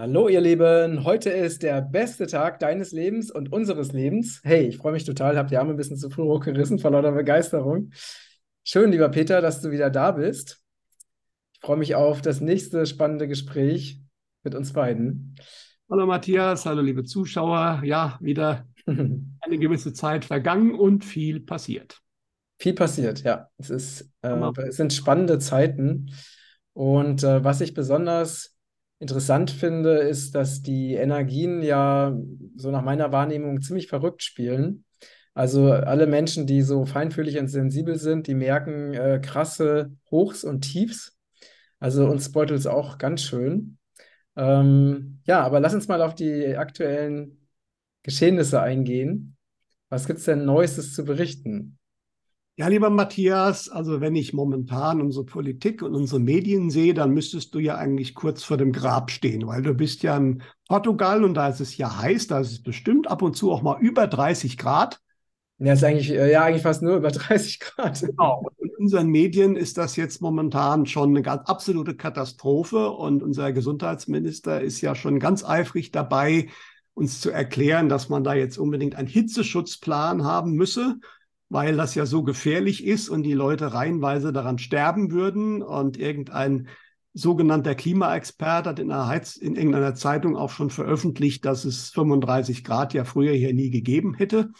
Hallo, ihr Lieben. Heute ist der beste Tag deines Lebens und unseres Lebens. Hey, ich freue mich total. Hab die Arme ein bisschen zu früh hochgerissen vor lauter Begeisterung. Schön, lieber Peter, dass du wieder da bist. Ich freue mich auf das nächste spannende Gespräch mit uns beiden. Hallo Matthias, hallo liebe Zuschauer. Ja, wieder eine gewisse Zeit vergangen und viel passiert. Viel passiert, ja. Es ist, äh, es sind spannende Zeiten. Und äh, was ich besonders interessant finde, ist, dass die Energien ja so nach meiner Wahrnehmung ziemlich verrückt spielen. Also alle Menschen, die so feinfühlig und sensibel sind, die merken äh, krasse Hochs und Tiefs. Also uns beutelt es auch ganz schön. Ähm, ja, aber lass uns mal auf die aktuellen Geschehnisse eingehen. Was gibt es denn Neuestes zu berichten? Ja, lieber Matthias, also wenn ich momentan unsere Politik und unsere Medien sehe, dann müsstest du ja eigentlich kurz vor dem Grab stehen, weil du bist ja in Portugal und da ist es ja heiß, da ist es bestimmt ab und zu auch mal über 30 Grad. Ja, ist eigentlich, äh, ja, eigentlich fast nur über 30 Grad. Genau. Und in unseren Medien ist das jetzt momentan schon eine ganz absolute Katastrophe und unser Gesundheitsminister ist ja schon ganz eifrig dabei, uns zu erklären, dass man da jetzt unbedingt einen Hitzeschutzplan haben müsse weil das ja so gefährlich ist und die Leute reihenweise daran sterben würden. Und irgendein sogenannter Klimaexperte hat in, Heiz in irgendeiner Zeitung auch schon veröffentlicht, dass es 35 Grad ja früher hier nie gegeben hätte.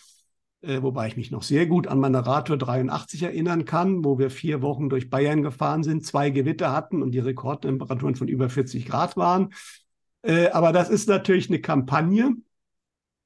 Äh, wobei ich mich noch sehr gut an meine Radtour 83 erinnern kann, wo wir vier Wochen durch Bayern gefahren sind, zwei Gewitter hatten und die Rekordtemperaturen von über 40 Grad waren. Äh, aber das ist natürlich eine Kampagne,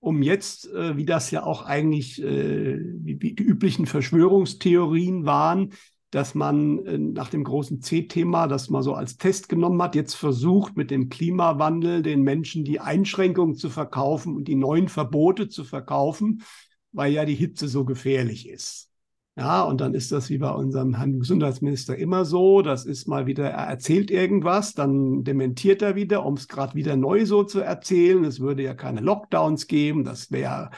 um jetzt, äh, wie das ja auch eigentlich äh, wie, wie die üblichen Verschwörungstheorien waren, dass man äh, nach dem großen C-Thema, das man so als Test genommen hat, jetzt versucht, mit dem Klimawandel den Menschen die Einschränkungen zu verkaufen und die neuen Verbote zu verkaufen, weil ja die Hitze so gefährlich ist. Ja, und dann ist das wie bei unserem Herrn Gesundheitsminister immer so. Das ist mal wieder, er erzählt irgendwas, dann dementiert er wieder, um es gerade wieder neu so zu erzählen. Es würde ja keine Lockdowns geben. Das wäre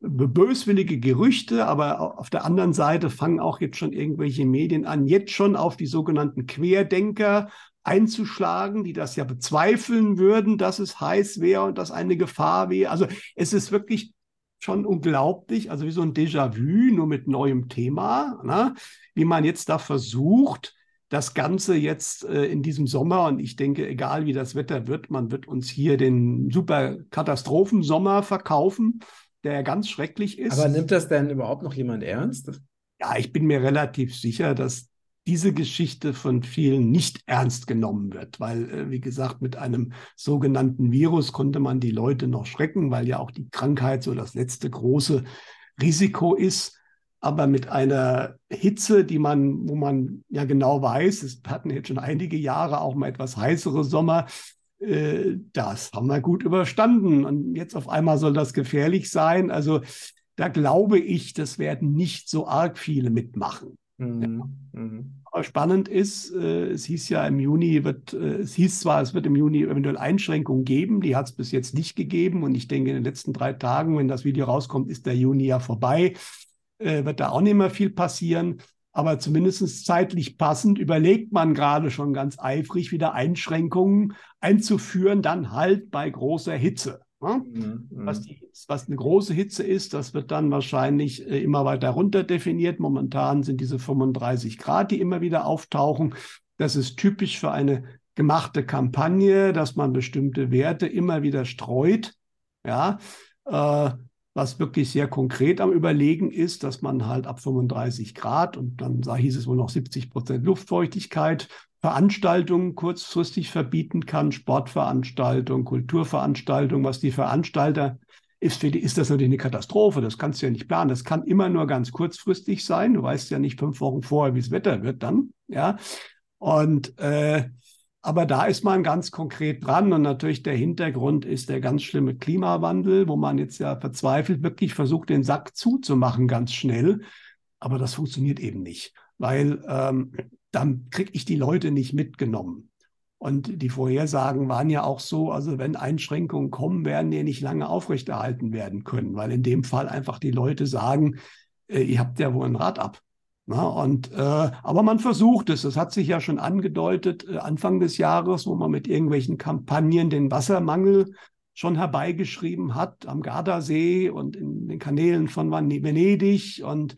böswillige Gerüchte, aber auf der anderen Seite fangen auch jetzt schon irgendwelche Medien an, jetzt schon auf die sogenannten Querdenker einzuschlagen, die das ja bezweifeln würden, dass es heiß wäre und dass eine Gefahr wäre. Also es ist wirklich schon unglaublich, also wie so ein Déjà-vu, nur mit neuem Thema, ne? wie man jetzt da versucht, das Ganze jetzt äh, in diesem Sommer, und ich denke, egal wie das Wetter wird, man wird uns hier den super Katastrophensommer verkaufen, der ganz schrecklich ist. Aber nimmt das denn überhaupt noch jemand ernst? Ja, ich bin mir relativ sicher, dass diese Geschichte von vielen nicht ernst genommen wird, weil, äh, wie gesagt, mit einem sogenannten Virus konnte man die Leute noch schrecken, weil ja auch die Krankheit so das letzte große Risiko ist. Aber mit einer Hitze, die man, wo man ja genau weiß, es hatten jetzt schon einige Jahre auch mal etwas heißere Sommer, äh, das haben wir gut überstanden. Und jetzt auf einmal soll das gefährlich sein. Also da glaube ich, das werden nicht so arg viele mitmachen. Mhm. Mhm. Aber spannend ist, äh, es hieß ja im Juni wird, äh, es hieß zwar, es wird im Juni eventuell Einschränkungen geben, die hat es bis jetzt nicht gegeben. Und ich denke, in den letzten drei Tagen, wenn das Video rauskommt, ist der Juni ja vorbei, äh, wird da auch nicht mehr viel passieren. Aber zumindest zeitlich passend überlegt man gerade schon ganz eifrig, wieder Einschränkungen einzuführen, dann halt bei großer Hitze. Ne? Mhm, was, mhm. die, was, eine große Hitze ist, das wird dann wahrscheinlich äh, immer weiter runter definiert. Momentan sind diese 35 Grad, die immer wieder auftauchen. Das ist typisch für eine gemachte Kampagne, dass man bestimmte Werte immer wieder streut. Ja, äh, was wirklich sehr konkret am Überlegen ist, dass man halt ab 35 Grad und dann hieß es wohl noch 70 Prozent Luftfeuchtigkeit Veranstaltungen kurzfristig verbieten kann, Sportveranstaltungen, Kulturveranstaltungen, was die Veranstalter ist, für die ist das natürlich eine Katastrophe. Das kannst du ja nicht planen. Das kann immer nur ganz kurzfristig sein. Du weißt ja nicht fünf Wochen vorher, wie das Wetter wird dann. Ja. Und äh, aber da ist man ganz konkret dran. Und natürlich der Hintergrund ist der ganz schlimme Klimawandel, wo man jetzt ja verzweifelt wirklich versucht, den Sack zuzumachen, ganz schnell. Aber das funktioniert eben nicht, weil ähm, dann kriege ich die Leute nicht mitgenommen. Und die Vorhersagen waren ja auch so, also wenn Einschränkungen kommen, werden die nicht lange aufrechterhalten werden können, weil in dem Fall einfach die Leute sagen, äh, ihr habt ja wohl ein Rad ab. Na, und, äh, aber man versucht es. Das hat sich ja schon angedeutet äh, Anfang des Jahres, wo man mit irgendwelchen Kampagnen den Wassermangel schon herbeigeschrieben hat am Gardasee und in den Kanälen von Venedig. Und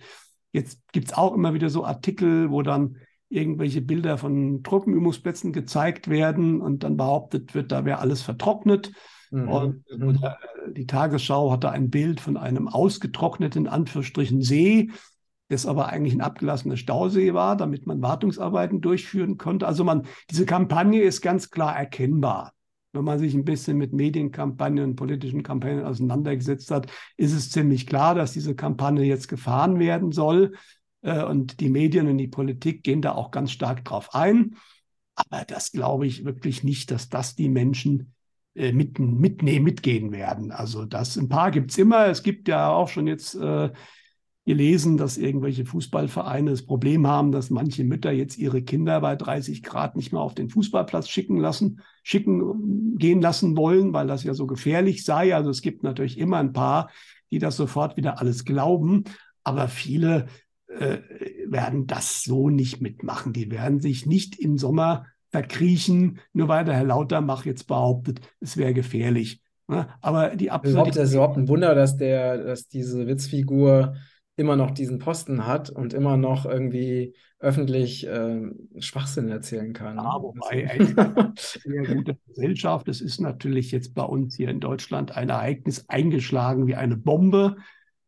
jetzt gibt es auch immer wieder so Artikel, wo dann irgendwelche Bilder von Truppenübungsplätzen gezeigt werden und dann behauptet wird, da wäre alles vertrocknet. Mhm. Und mhm. Äh, die Tagesschau hatte ein Bild von einem ausgetrockneten Anführungsstrichen See, das aber eigentlich ein abgelassener Stausee war, damit man Wartungsarbeiten durchführen konnte. Also man, diese Kampagne ist ganz klar erkennbar. Wenn man sich ein bisschen mit Medienkampagnen und politischen Kampagnen auseinandergesetzt hat, ist es ziemlich klar, dass diese Kampagne jetzt gefahren werden soll. Äh, und die Medien und die Politik gehen da auch ganz stark drauf ein. Aber das glaube ich wirklich nicht, dass das die Menschen äh, mit, mitnehmen, mitgehen werden. Also das ein paar gibt es immer. Es gibt ja auch schon jetzt äh, gelesen, dass irgendwelche Fußballvereine das Problem haben, dass manche Mütter jetzt ihre Kinder bei 30 Grad nicht mehr auf den Fußballplatz schicken lassen, schicken gehen lassen wollen, weil das ja so gefährlich sei. Also es gibt natürlich immer ein paar, die das sofort wieder alles glauben, aber viele äh, werden das so nicht mitmachen. Die werden sich nicht im Sommer verkriechen, nur weil der Herr Lauterbach jetzt behauptet, es wäre gefährlich. Ne? Aber die Absurdität. Es ist überhaupt ein Wunder, dass der, dass diese Witzfigur immer noch diesen Posten hat und immer noch irgendwie öffentlich äh, Schwachsinn erzählen kann. Ja, wobei echt sehr gute Gesellschaft. Es ist natürlich jetzt bei uns hier in Deutschland ein Ereignis eingeschlagen wie eine Bombe.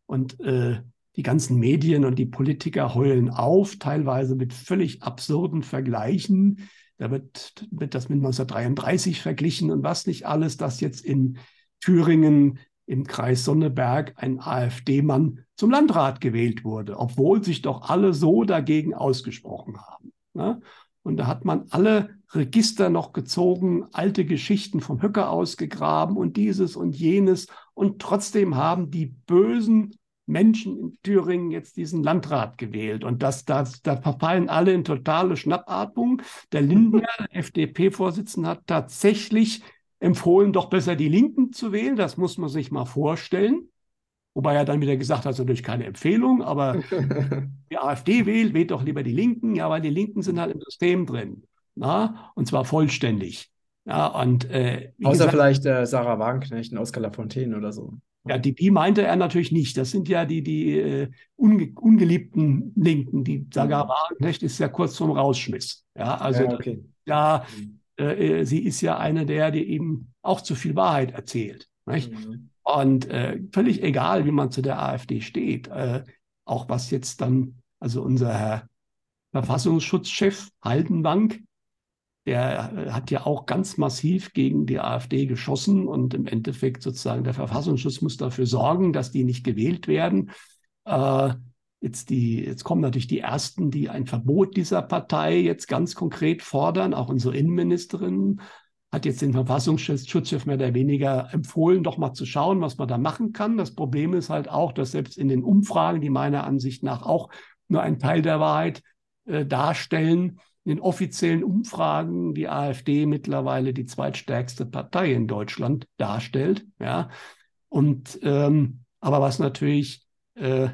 Und äh, die ganzen Medien und die Politiker heulen auf, teilweise mit völlig absurden Vergleichen. Da wird, wird das mit 1933 verglichen und was nicht alles, dass jetzt in Thüringen im Kreis Sonneberg ein AfD-Mann zum Landrat gewählt wurde, obwohl sich doch alle so dagegen ausgesprochen haben. Ne? Und da hat man alle Register noch gezogen, alte Geschichten vom Höcker ausgegraben und dieses und jenes. Und trotzdem haben die bösen Menschen in Thüringen jetzt diesen Landrat gewählt. Und das, das, da verfallen alle in totale Schnappatmung. Der Lindner, FDP-Vorsitzende, hat tatsächlich empfohlen, doch besser die Linken zu wählen. Das muss man sich mal vorstellen. Wobei er dann wieder gesagt hat, natürlich keine Empfehlung, aber die AfD wählt, wählt doch lieber die Linken. Ja, weil die Linken sind halt im System drin. Na? Und zwar vollständig. Ja, und, äh, Außer gesagt, vielleicht äh, Sarah Wagenknecht und Oskar Lafontaine oder so. Ja, die, die meinte er natürlich nicht. Das sind ja die, die äh, unge ungeliebten Linken. Die Sarah mhm. Wagenknecht ist ja kurz zum Rausschmiss. Ja, also ja, okay. ja mhm. äh, äh, sie ist ja eine der, die eben auch zu viel Wahrheit erzählt. Nicht? Mhm. Und äh, völlig egal, wie man zu der AfD steht, äh, auch was jetzt dann, also unser Herr Verfassungsschutzchef Haldenbank, der äh, hat ja auch ganz massiv gegen die AfD geschossen und im Endeffekt sozusagen der Verfassungsschutz muss dafür sorgen, dass die nicht gewählt werden. Äh, jetzt, die, jetzt kommen natürlich die Ersten, die ein Verbot dieser Partei jetzt ganz konkret fordern. Auch unsere Innenministerin hat jetzt den Verfassungsschutzchef mehr oder weniger empfohlen, doch mal zu schauen, was man da machen kann. Das Problem ist halt auch, dass selbst in den Umfragen, die meiner Ansicht nach auch nur ein Teil der Wahrheit äh, darstellen, in den offiziellen Umfragen die AfD mittlerweile die zweitstärkste Partei in Deutschland darstellt. Ja. Und ähm, aber was natürlich, äh,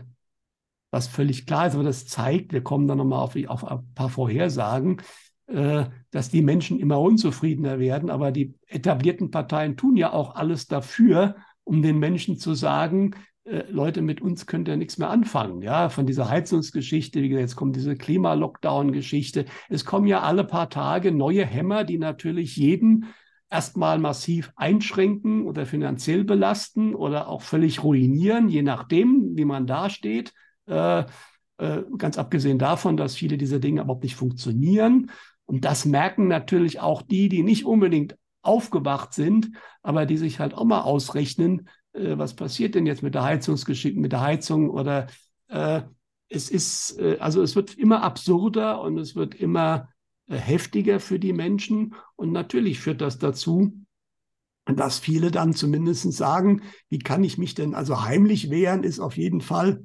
was völlig klar ist, aber das zeigt, wir kommen dann nochmal auf, auf ein paar Vorhersagen, äh, dass die Menschen immer unzufriedener werden. Aber die etablierten Parteien tun ja auch alles dafür, um den Menschen zu sagen, äh, Leute, mit uns könnt ihr nichts mehr anfangen. Ja, von dieser Heizungsgeschichte, wie gesagt, jetzt kommt diese Klimalockdown-Geschichte. Es kommen ja alle paar Tage neue Hämmer, die natürlich jeden erstmal massiv einschränken oder finanziell belasten oder auch völlig ruinieren, je nachdem, wie man dasteht. Äh, äh, ganz abgesehen davon, dass viele dieser Dinge überhaupt nicht funktionieren. Und das merken natürlich auch die, die nicht unbedingt aufgewacht sind, aber die sich halt auch mal ausrechnen, äh, was passiert denn jetzt mit der Heizungsgeschichte, mit der Heizung oder äh, es ist, äh, also es wird immer absurder und es wird immer äh, heftiger für die Menschen und natürlich führt das dazu, dass viele dann zumindest sagen, wie kann ich mich denn also heimlich wehren, ist auf jeden Fall,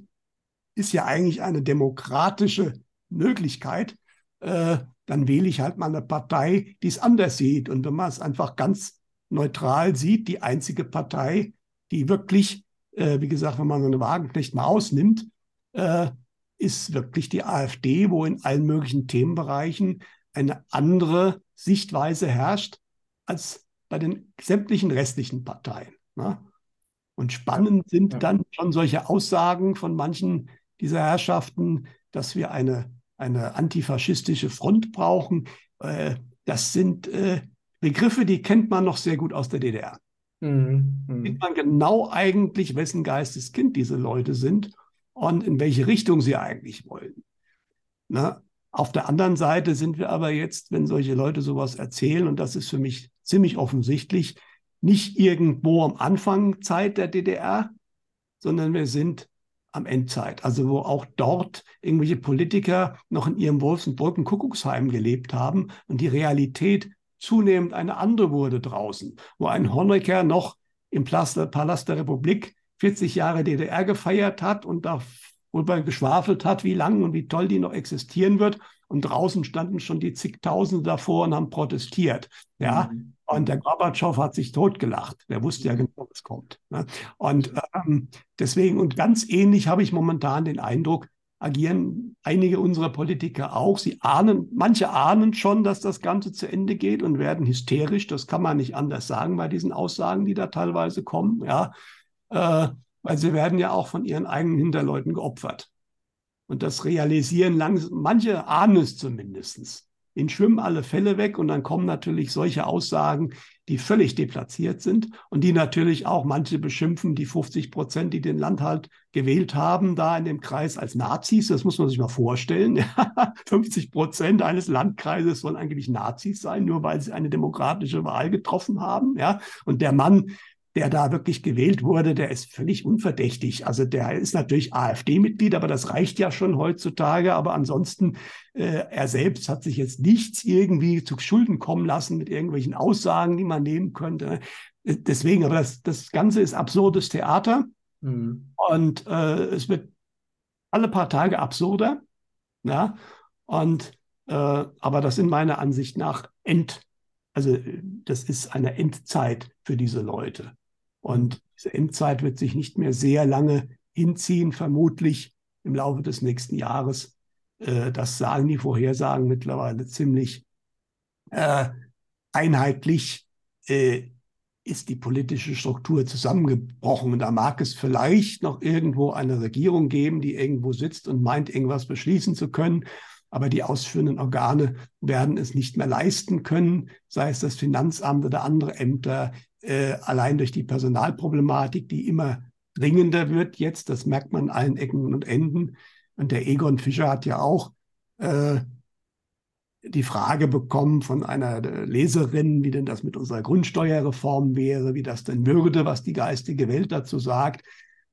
ist ja eigentlich eine demokratische Möglichkeit. Äh, dann wähle ich halt mal eine Partei, die es anders sieht. Und wenn man es einfach ganz neutral sieht, die einzige Partei, die wirklich, äh, wie gesagt, wenn man so eine Wagenknecht mal ausnimmt, äh, ist wirklich die AfD, wo in allen möglichen Themenbereichen eine andere Sichtweise herrscht als bei den sämtlichen restlichen Parteien. Ne? Und spannend sind ja. dann schon solche Aussagen von manchen dieser Herrschaften, dass wir eine, eine antifaschistische Front brauchen. Äh, das sind äh, Begriffe, die kennt man noch sehr gut aus der DDR. Mhm. mhm. Sieht man genau eigentlich, wessen Geisteskind diese Leute sind und in welche Richtung sie eigentlich wollen. Na, auf der anderen Seite sind wir aber jetzt, wenn solche Leute sowas erzählen, und das ist für mich ziemlich offensichtlich, nicht irgendwo am Anfang Zeit der DDR, sondern wir sind am Endzeit, also wo auch dort irgendwelche Politiker noch in ihrem Wolfsenbrücken Kuckucksheim gelebt haben und die Realität zunehmend eine andere wurde draußen, wo ein Honecker noch im Palast der Republik 40 Jahre DDR gefeiert hat und darüber geschwafelt hat, wie lang und wie toll die noch existieren wird. Und draußen standen schon die zigtausende davor und haben protestiert. Ja, mhm. Und der Gorbatschow hat sich totgelacht. Der wusste ja mhm. genau, was kommt. Ne? Und ähm, deswegen, und ganz ähnlich habe ich momentan den Eindruck, agieren einige unserer Politiker auch. Sie ahnen, manche ahnen schon, dass das Ganze zu Ende geht und werden hysterisch. Das kann man nicht anders sagen bei diesen Aussagen, die da teilweise kommen. Ja, äh, weil sie werden ja auch von ihren eigenen Hinterleuten geopfert. Und das realisieren langsam, manche ahnen es zumindest ihnen schwimmen alle Fälle weg und dann kommen natürlich solche Aussagen, die völlig deplatziert sind und die natürlich auch manche beschimpfen, die 50 Prozent, die den Landhalt gewählt haben, da in dem Kreis als Nazis. Das muss man sich mal vorstellen. 50 Prozent eines Landkreises sollen eigentlich Nazis sein, nur weil sie eine demokratische Wahl getroffen haben. Ja, und der Mann, der da wirklich gewählt wurde, der ist völlig unverdächtig. Also der ist natürlich AfD-Mitglied, aber das reicht ja schon heutzutage. Aber ansonsten, äh, er selbst hat sich jetzt nichts irgendwie zu Schulden kommen lassen mit irgendwelchen Aussagen, die man nehmen könnte. Deswegen, aber das, das Ganze ist absurdes Theater. Mhm. Und äh, es wird alle paar Tage absurder. Ja, und äh, aber das sind meiner Ansicht nach End, also das ist eine Endzeit für diese Leute. Und diese Endzeit wird sich nicht mehr sehr lange hinziehen, vermutlich im Laufe des nächsten Jahres. Äh, das sagen die Vorhersagen mittlerweile ziemlich äh, einheitlich. Äh, ist die politische Struktur zusammengebrochen. Und da mag es vielleicht noch irgendwo eine Regierung geben, die irgendwo sitzt und meint, irgendwas beschließen zu können. Aber die ausführenden Organe werden es nicht mehr leisten können, sei es das Finanzamt oder andere Ämter, äh, allein durch die Personalproblematik, die immer dringender wird jetzt, das merkt man an allen Ecken und Enden. Und der Egon Fischer hat ja auch äh, die Frage bekommen von einer Leserin, wie denn das mit unserer Grundsteuerreform wäre, wie das denn würde, was die geistige Welt dazu sagt.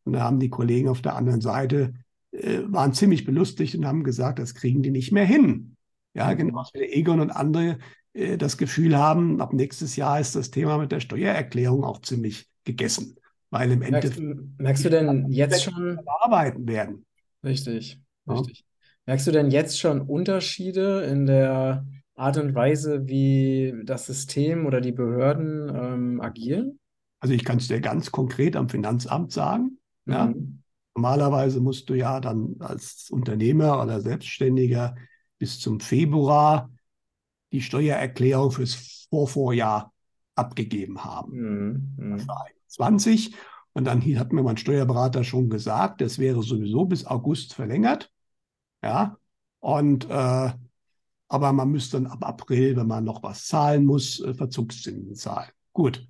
Und da haben die Kollegen auf der anderen Seite äh, waren ziemlich belustigt und haben gesagt, das kriegen die nicht mehr hin. Ja, genauso wie der Egon und andere äh, das Gefühl haben, ab nächstes Jahr ist das Thema mit der Steuererklärung auch ziemlich gegessen, weil im Endeffekt merkst, merkst du denn jetzt schon arbeiten werden. Richtig, richtig. Ja. Merkst du denn jetzt schon Unterschiede in der Art und Weise, wie das System oder die Behörden ähm, agieren? Also ich kann es dir ganz konkret am Finanzamt sagen. Mhm. Ja. Normalerweise musst du ja dann als Unternehmer oder Selbstständiger bis zum Februar die Steuererklärung fürs Vorvorjahr abgegeben haben. Mhm. 20. Mhm. Und dann hat mir mein Steuerberater schon gesagt, das wäre sowieso bis August verlängert. Ja. Und äh, aber man müsste dann ab April, wenn man noch was zahlen muss, äh, Verzugszinsen zahlen. Gut.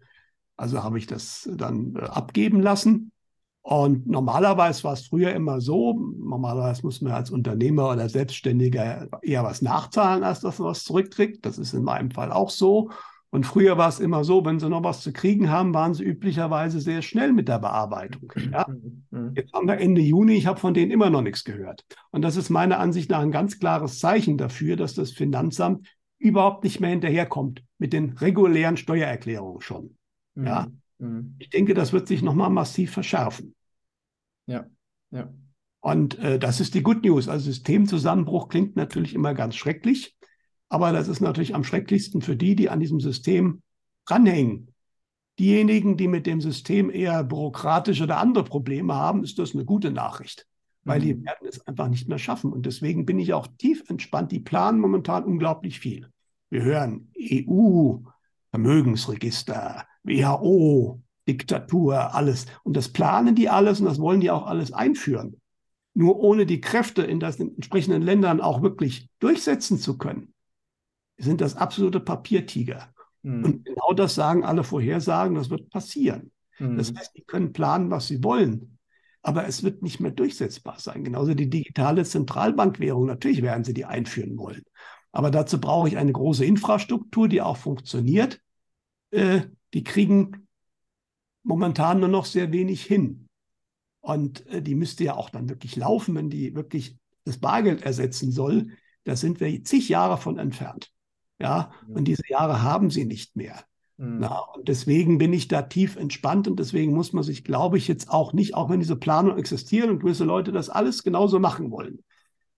Also habe ich das dann äh, abgeben lassen. Und normalerweise war es früher immer so, normalerweise muss man als Unternehmer oder Selbstständiger eher was nachzahlen, als dass man was zurückkriegt. Das ist in meinem Fall auch so. Und früher war es immer so, wenn sie noch was zu kriegen haben, waren sie üblicherweise sehr schnell mit der Bearbeitung. Ja? Mhm. Jetzt haben wir Ende Juni, ich habe von denen immer noch nichts gehört. Und das ist meiner Ansicht nach ein ganz klares Zeichen dafür, dass das Finanzamt überhaupt nicht mehr hinterherkommt mit den regulären Steuererklärungen schon. Ja? Mhm. Mhm. Ich denke, das wird sich nochmal massiv verschärfen. Ja, ja. Und äh, das ist die Good News. Also Systemzusammenbruch klingt natürlich immer ganz schrecklich, aber das ist natürlich am schrecklichsten für die, die an diesem System dranhängen. Diejenigen, die mit dem System eher bürokratische oder andere Probleme haben, ist das eine gute Nachricht. weil mhm. die werden es einfach nicht mehr schaffen. Und deswegen bin ich auch tief entspannt. Die planen momentan unglaublich viel. Wir hören EU, Vermögensregister, WHO, Diktatur, alles. Und das planen die alles und das wollen die auch alles einführen. Nur ohne die Kräfte in den entsprechenden Ländern auch wirklich durchsetzen zu können, sind das absolute Papiertiger. Mhm. Und genau das sagen alle Vorhersagen, das wird passieren. Mhm. Das heißt, die können planen, was sie wollen, aber es wird nicht mehr durchsetzbar sein. Genauso die digitale Zentralbankwährung, natürlich werden sie die einführen wollen. Aber dazu brauche ich eine große Infrastruktur, die auch funktioniert. Äh, die kriegen momentan nur noch sehr wenig hin. Und äh, die müsste ja auch dann wirklich laufen, wenn die wirklich das Bargeld ersetzen soll. Da sind wir zig Jahre von entfernt. Ja, und diese Jahre haben sie nicht mehr. Mhm. Na, und deswegen bin ich da tief entspannt und deswegen muss man sich, glaube ich, jetzt auch nicht, auch wenn diese Planung existieren und gewisse Leute das alles genauso machen wollen,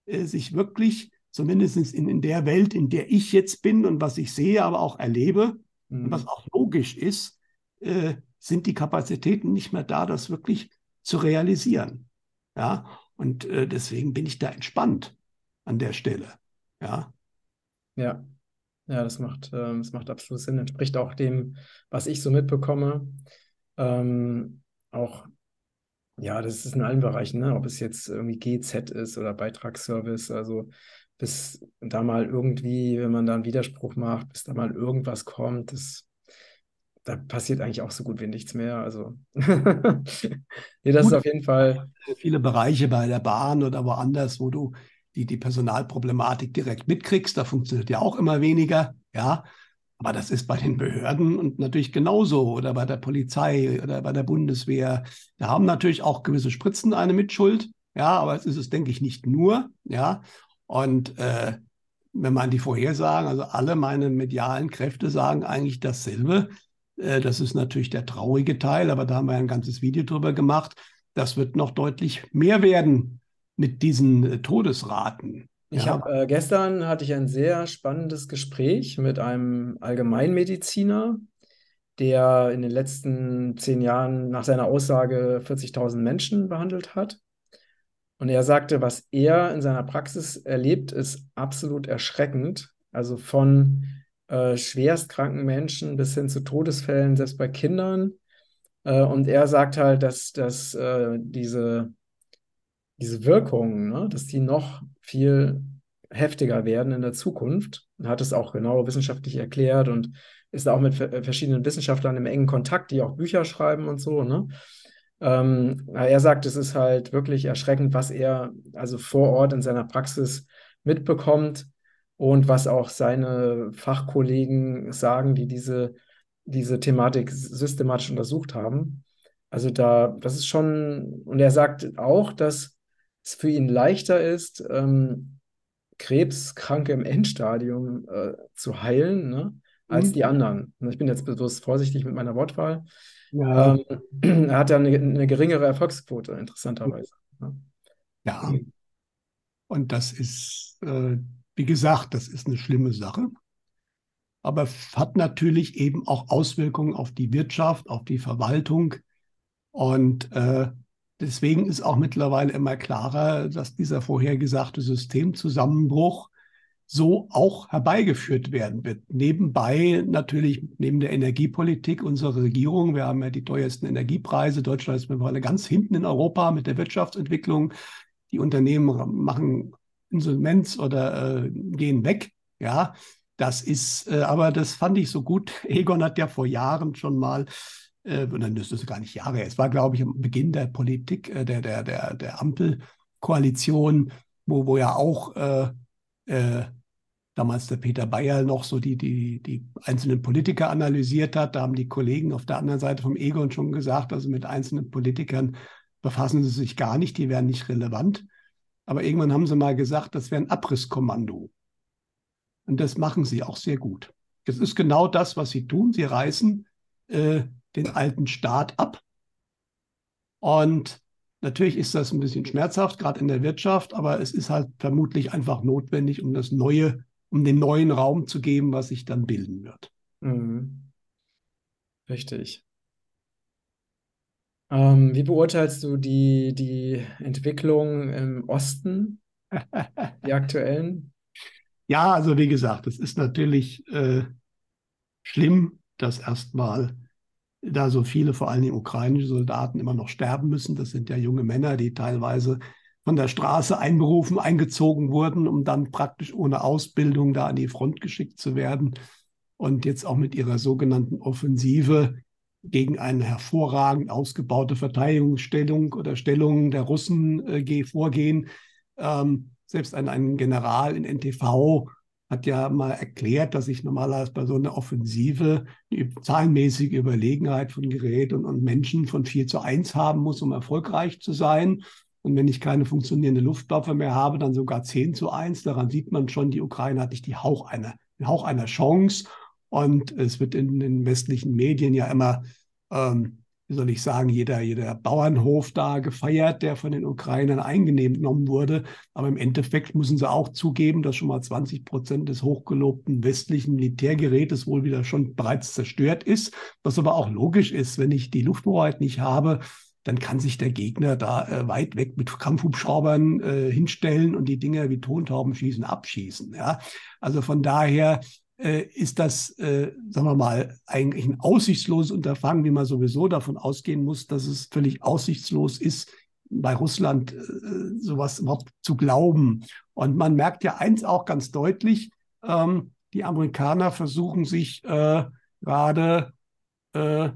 äh, sich wirklich, zumindest in, in der Welt, in der ich jetzt bin und was ich sehe, aber auch erlebe, mhm. und was auch logisch ist, äh, sind die Kapazitäten nicht mehr da, das wirklich zu realisieren. Ja, und äh, deswegen bin ich da entspannt an der Stelle. Ja. Ja, ja, das macht, ähm, das macht absolut Sinn. Entspricht auch dem, was ich so mitbekomme. Ähm, auch, ja, das ist in allen Bereichen, ne? ob es jetzt irgendwie GZ ist oder Beitragsservice. Also bis da mal irgendwie, wenn man da einen Widerspruch macht, bis da mal irgendwas kommt, das, da passiert eigentlich auch so gut wie nichts mehr. Also, nee, das gut, ist auf jeden Fall. Viele Bereiche bei der Bahn oder woanders, wo du die, die Personalproblematik direkt mitkriegst. Da funktioniert ja auch immer weniger. Ja, aber das ist bei den Behörden und natürlich genauso oder bei der Polizei oder bei der Bundeswehr. Da haben natürlich auch gewisse Spritzen eine Mitschuld. Ja, aber es ist es, denke ich, nicht nur. Ja, und äh, wenn man die Vorhersagen, also alle meine medialen Kräfte sagen eigentlich dasselbe. Äh, das ist natürlich der traurige Teil, aber da haben wir ein ganzes Video drüber gemacht. Das wird noch deutlich mehr werden mit diesen äh, Todesraten. Ich ja. habe äh, gestern hatte ich ein sehr spannendes Gespräch mit einem Allgemeinmediziner, der in den letzten zehn Jahren nach seiner Aussage 40.000 Menschen behandelt hat. Und er sagte, was er in seiner Praxis erlebt, ist absolut erschreckend. Also von äh, schwerstkranken Menschen bis hin zu Todesfällen, selbst bei Kindern. Äh, und er sagt halt, dass, dass äh, diese diese Wirkungen, ne, dass die noch viel heftiger werden in der Zukunft. Er hat es auch genau wissenschaftlich erklärt und ist auch mit verschiedenen Wissenschaftlern im engen Kontakt, die auch Bücher schreiben und so. Ne? Ähm, er sagt, es ist halt wirklich erschreckend, was er also vor Ort in seiner Praxis mitbekommt und was auch seine Fachkollegen sagen, die diese, diese Thematik systematisch untersucht haben. Also da, das ist schon, und er sagt auch, dass es für ihn leichter ist, ähm, Krebskranke im Endstadium äh, zu heilen, ne, als mhm. die anderen. Ich bin jetzt bewusst vorsichtig mit meiner Wortwahl. Ja. Ähm, er hat ja eine, eine, geringere Erfolgsquote, interessanterweise. Ja. Und das ist, äh, wie gesagt, das ist eine schlimme Sache. Aber hat natürlich eben auch Auswirkungen auf die Wirtschaft, auf die Verwaltung. Und äh, Deswegen ist auch mittlerweile immer klarer, dass dieser vorhergesagte Systemzusammenbruch so auch herbeigeführt werden wird. Nebenbei natürlich neben der Energiepolitik unserer Regierung. Wir haben ja die teuersten Energiepreise. Deutschland ist mittlerweile ganz hinten in Europa mit der Wirtschaftsentwicklung. Die Unternehmen machen Insolvenz oder äh, gehen weg. Ja, das ist, äh, aber das fand ich so gut. Egon hat ja vor Jahren schon mal äh, und dann ist es gar nicht Jahre, es war, glaube ich, am Beginn der Politik, äh, der, der, der, der Ampelkoalition, wo, wo ja auch äh, damals der Peter Bayer noch so die, die, die einzelnen Politiker analysiert hat. Da haben die Kollegen auf der anderen Seite vom Egon schon gesagt, also mit einzelnen Politikern befassen sie sich gar nicht, die wären nicht relevant. Aber irgendwann haben sie mal gesagt, das wäre ein Abrisskommando. Und das machen sie auch sehr gut. Das ist genau das, was sie tun. Sie reißen äh, den alten Staat ab. Und natürlich ist das ein bisschen schmerzhaft, gerade in der Wirtschaft, aber es ist halt vermutlich einfach notwendig, um das Neue, um den neuen Raum zu geben, was sich dann bilden wird. Mhm. Richtig. Ähm, wie beurteilst du die, die Entwicklung im Osten, die aktuellen? Ja, also wie gesagt, es ist natürlich äh, schlimm, dass erstmal da so viele, vor allem ukrainische Soldaten, immer noch sterben müssen. Das sind ja junge Männer, die teilweise von der Straße einberufen, eingezogen wurden, um dann praktisch ohne Ausbildung da an die Front geschickt zu werden und jetzt auch mit ihrer sogenannten Offensive gegen eine hervorragend ausgebaute Verteidigungsstellung oder Stellung der Russen äh, vorgehen. Ähm, selbst ein, ein General in NTV hat ja mal erklärt, dass ich normalerweise bei so einer Offensive eine zahlenmäßige Überlegenheit von Gerät und, und Menschen von 4 zu 1 haben muss, um erfolgreich zu sein. Und wenn ich keine funktionierende Luftwaffe mehr habe, dann sogar 10 zu 1. Daran sieht man schon, die Ukraine hat nicht die Hauch einer, den Hauch einer Chance. Und es wird in den westlichen Medien ja immer ähm, wie soll ich sagen, jeder, jeder Bauernhof da gefeiert, der von den Ukrainern eingenommen wurde. Aber im Endeffekt müssen sie auch zugeben, dass schon mal 20 Prozent des hochgelobten westlichen Militärgerätes wohl wieder schon bereits zerstört ist. Was aber auch logisch ist, wenn ich die Lufthoheit nicht habe, dann kann sich der Gegner da äh, weit weg mit Kampfhubschraubern äh, hinstellen und die Dinger wie Tontauben schießen, abschießen. Ja? Also von daher ist das, äh, sagen wir mal, eigentlich ein aussichtsloses Unterfangen, wie man sowieso davon ausgehen muss, dass es völlig aussichtslos ist, bei Russland äh, sowas überhaupt zu glauben. Und man merkt ja eins auch ganz deutlich, ähm, die Amerikaner versuchen sich äh, gerade äh,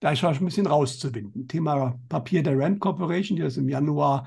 da schon ein bisschen rauszuwinden. Thema Papier der Rand Corporation, die das im Januar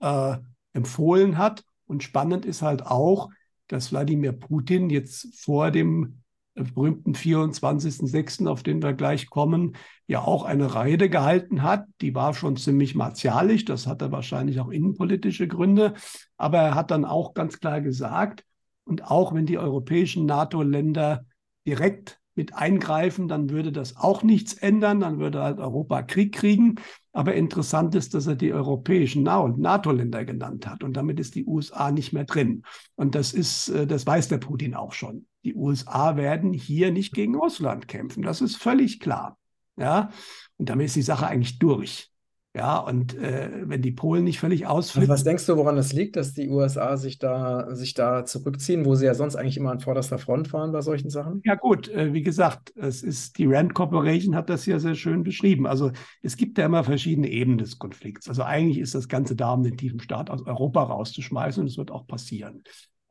äh, empfohlen hat. Und spannend ist halt auch, dass Wladimir Putin jetzt vor dem äh, berühmten 24.06., auf den wir gleich kommen, ja auch eine Rede gehalten hat. Die war schon ziemlich martialisch, das hatte wahrscheinlich auch innenpolitische Gründe, aber er hat dann auch ganz klar gesagt, und auch wenn die europäischen NATO-Länder direkt mit eingreifen, dann würde das auch nichts ändern, dann würde halt Europa Krieg kriegen. Aber interessant ist, dass er die europäischen NATO-Länder genannt hat und damit ist die USA nicht mehr drin. Und das ist, äh, das weiß der Putin auch schon. Die USA werden hier nicht gegen Russland kämpfen. Das ist völlig klar. Ja, und damit ist die Sache eigentlich durch. Ja, und äh, wenn die Polen nicht völlig ausflippen. Also was denkst du, woran das liegt, dass die USA sich da, sich da zurückziehen, wo sie ja sonst eigentlich immer an vorderster Front waren bei solchen Sachen? Ja, gut, äh, wie gesagt, es ist, die Rand Corporation hat das ja sehr schön beschrieben. Also es gibt ja immer verschiedene Ebenen des Konflikts. Also eigentlich ist das Ganze da, um den tiefen Staat aus Europa rauszuschmeißen und es wird auch passieren.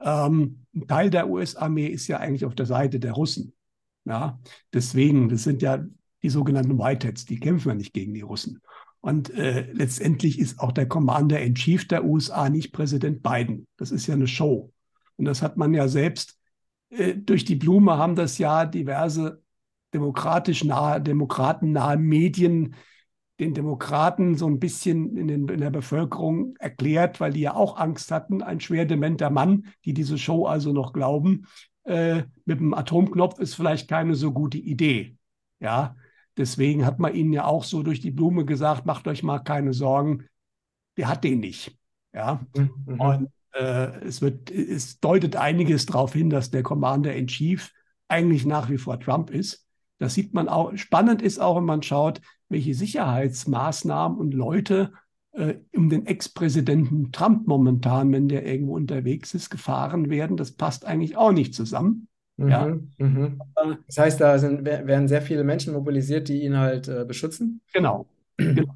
Ähm, ein Teil der US-Armee ist ja eigentlich auf der Seite der Russen. Ja, deswegen, das sind ja die sogenannten Whiteheads, die kämpfen ja nicht gegen die Russen. Und äh, letztendlich ist auch der Commander in Chief der USA nicht Präsident Biden. Das ist ja eine Show. Und das hat man ja selbst äh, durch die Blume haben das ja diverse demokratisch nahe, demokratennahe Medien den Demokraten so ein bisschen in, den, in, der Bevölkerung erklärt, weil die ja auch Angst hatten, ein schwer dementer Mann, die diese Show also noch glauben, äh, mit dem Atomknopf ist vielleicht keine so gute Idee. Ja, Deswegen hat man ihnen ja auch so durch die Blume gesagt, macht euch mal keine Sorgen, der hat den nicht. Ja. Mhm. Und äh, es, wird, es deutet einiges darauf hin, dass der Commander in Chief eigentlich nach wie vor Trump ist. Das sieht man auch. Spannend ist auch, wenn man schaut, welche Sicherheitsmaßnahmen und Leute äh, um den Ex-Präsidenten Trump momentan, wenn der irgendwo unterwegs ist, gefahren werden. Das passt eigentlich auch nicht zusammen. Ja. Mhm, mhm. Das heißt, da sind, werden sehr viele Menschen mobilisiert, die ihn halt äh, beschützen. Genau. genau.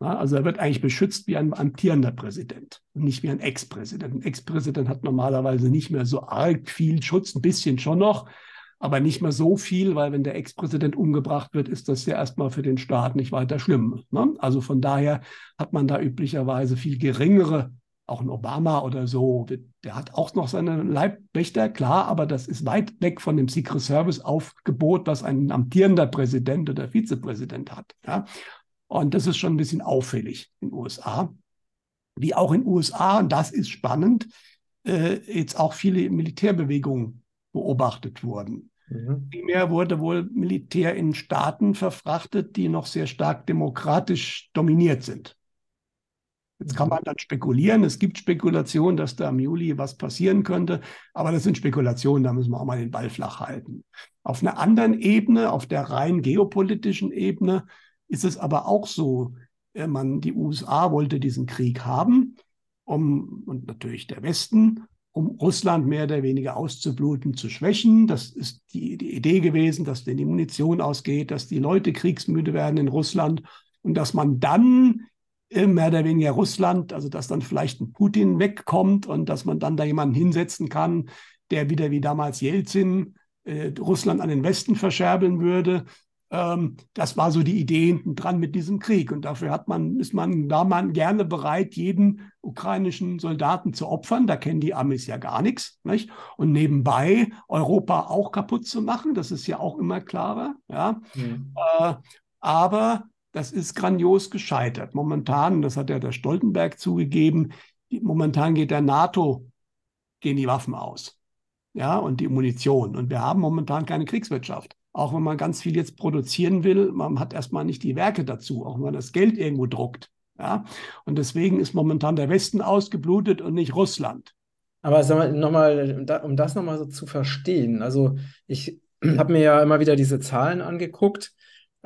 Ja, also er wird eigentlich beschützt wie ein amtierender Präsident und nicht wie ein Ex-Präsident. Ein Ex-Präsident hat normalerweise nicht mehr so arg viel Schutz, ein bisschen schon noch, aber nicht mehr so viel, weil wenn der Ex-Präsident umgebracht wird, ist das ja erstmal für den Staat nicht weiter schlimm. Ne? Also von daher hat man da üblicherweise viel geringere auch ein Obama oder so, der hat auch noch seine Leibwächter, klar, aber das ist weit weg von dem Secret Service Aufgebot, was ein amtierender Präsident oder Vizepräsident hat. Ja? Und das ist schon ein bisschen auffällig in den USA. Wie auch in den USA, und das ist spannend, äh, jetzt auch viele Militärbewegungen beobachtet wurden. Mhm. Primär wurde wohl Militär in Staaten verfrachtet, die noch sehr stark demokratisch dominiert sind. Jetzt kann man dann spekulieren. Es gibt Spekulationen, dass da im Juli was passieren könnte, aber das sind Spekulationen, da müssen wir auch mal den Ball flach halten. Auf einer anderen Ebene, auf der rein geopolitischen Ebene, ist es aber auch so, äh, man, die USA wollte diesen Krieg haben, um, und natürlich der Westen, um Russland mehr oder weniger auszubluten, zu schwächen. Das ist die, die Idee gewesen, dass denen die Munition ausgeht, dass die Leute kriegsmüde werden in Russland und dass man dann mehr oder weniger Russland, also dass dann vielleicht ein Putin wegkommt und dass man dann da jemanden hinsetzen kann, der wieder wie damals Jelzin äh, Russland an den Westen verscherbeln würde. Ähm, das war so die Idee hinten dran mit diesem Krieg. Und dafür hat man, ist man da man gerne bereit, jeden ukrainischen Soldaten zu opfern. Da kennen die Amis ja gar nichts. Nicht? Und nebenbei Europa auch kaputt zu machen, das ist ja auch immer klarer. Ja? Mhm. Äh, aber das ist grandios gescheitert. Momentan, das hat ja der Stoltenberg zugegeben, momentan geht der NATO, gehen die Waffen aus. Ja, und die Munition. Und wir haben momentan keine Kriegswirtschaft. Auch wenn man ganz viel jetzt produzieren will, man hat erstmal nicht die Werke dazu, auch wenn man das Geld irgendwo druckt. Ja, und deswegen ist momentan der Westen ausgeblutet und nicht Russland. Aber sag mal, um das nochmal so zu verstehen. Also ich habe mir ja immer wieder diese Zahlen angeguckt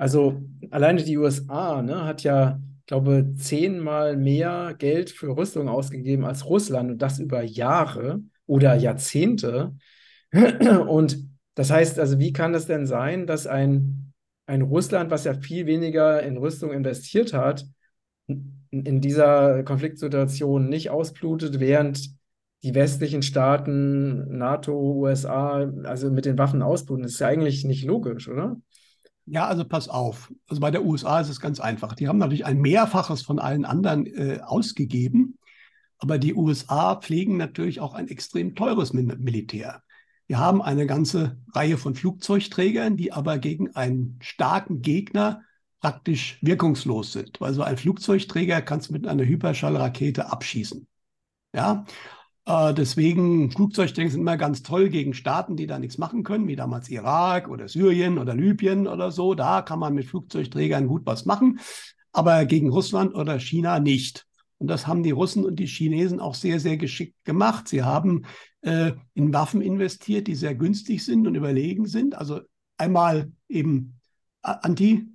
also alleine die USA ne, hat ja, glaube zehnmal mehr Geld für Rüstung ausgegeben als Russland und das über Jahre oder Jahrzehnte. Und das heißt, also wie kann das denn sein, dass ein, ein Russland, was ja viel weniger in Rüstung investiert hat, in dieser Konfliktsituation nicht ausblutet, während die westlichen Staaten, NATO, USA, also mit den Waffen ausbluten? Das ist ja eigentlich nicht logisch, oder? Ja, also pass auf. Also bei der USA ist es ganz einfach. Die haben natürlich ein Mehrfaches von allen anderen äh, ausgegeben, aber die USA pflegen natürlich auch ein extrem teures Militär. Wir haben eine ganze Reihe von Flugzeugträgern, die aber gegen einen starken Gegner praktisch wirkungslos sind. Weil so ein Flugzeugträger kannst du mit einer Hyperschallrakete abschießen. Ja, äh, deswegen, Flugzeugträger sind immer ganz toll gegen Staaten, die da nichts machen können, wie damals Irak oder Syrien oder Libyen oder so. Da kann man mit Flugzeugträgern gut was machen, aber gegen Russland oder China nicht. Und das haben die Russen und die Chinesen auch sehr, sehr geschickt gemacht. Sie haben äh, in Waffen investiert, die sehr günstig sind und überlegen sind. Also einmal eben Anti-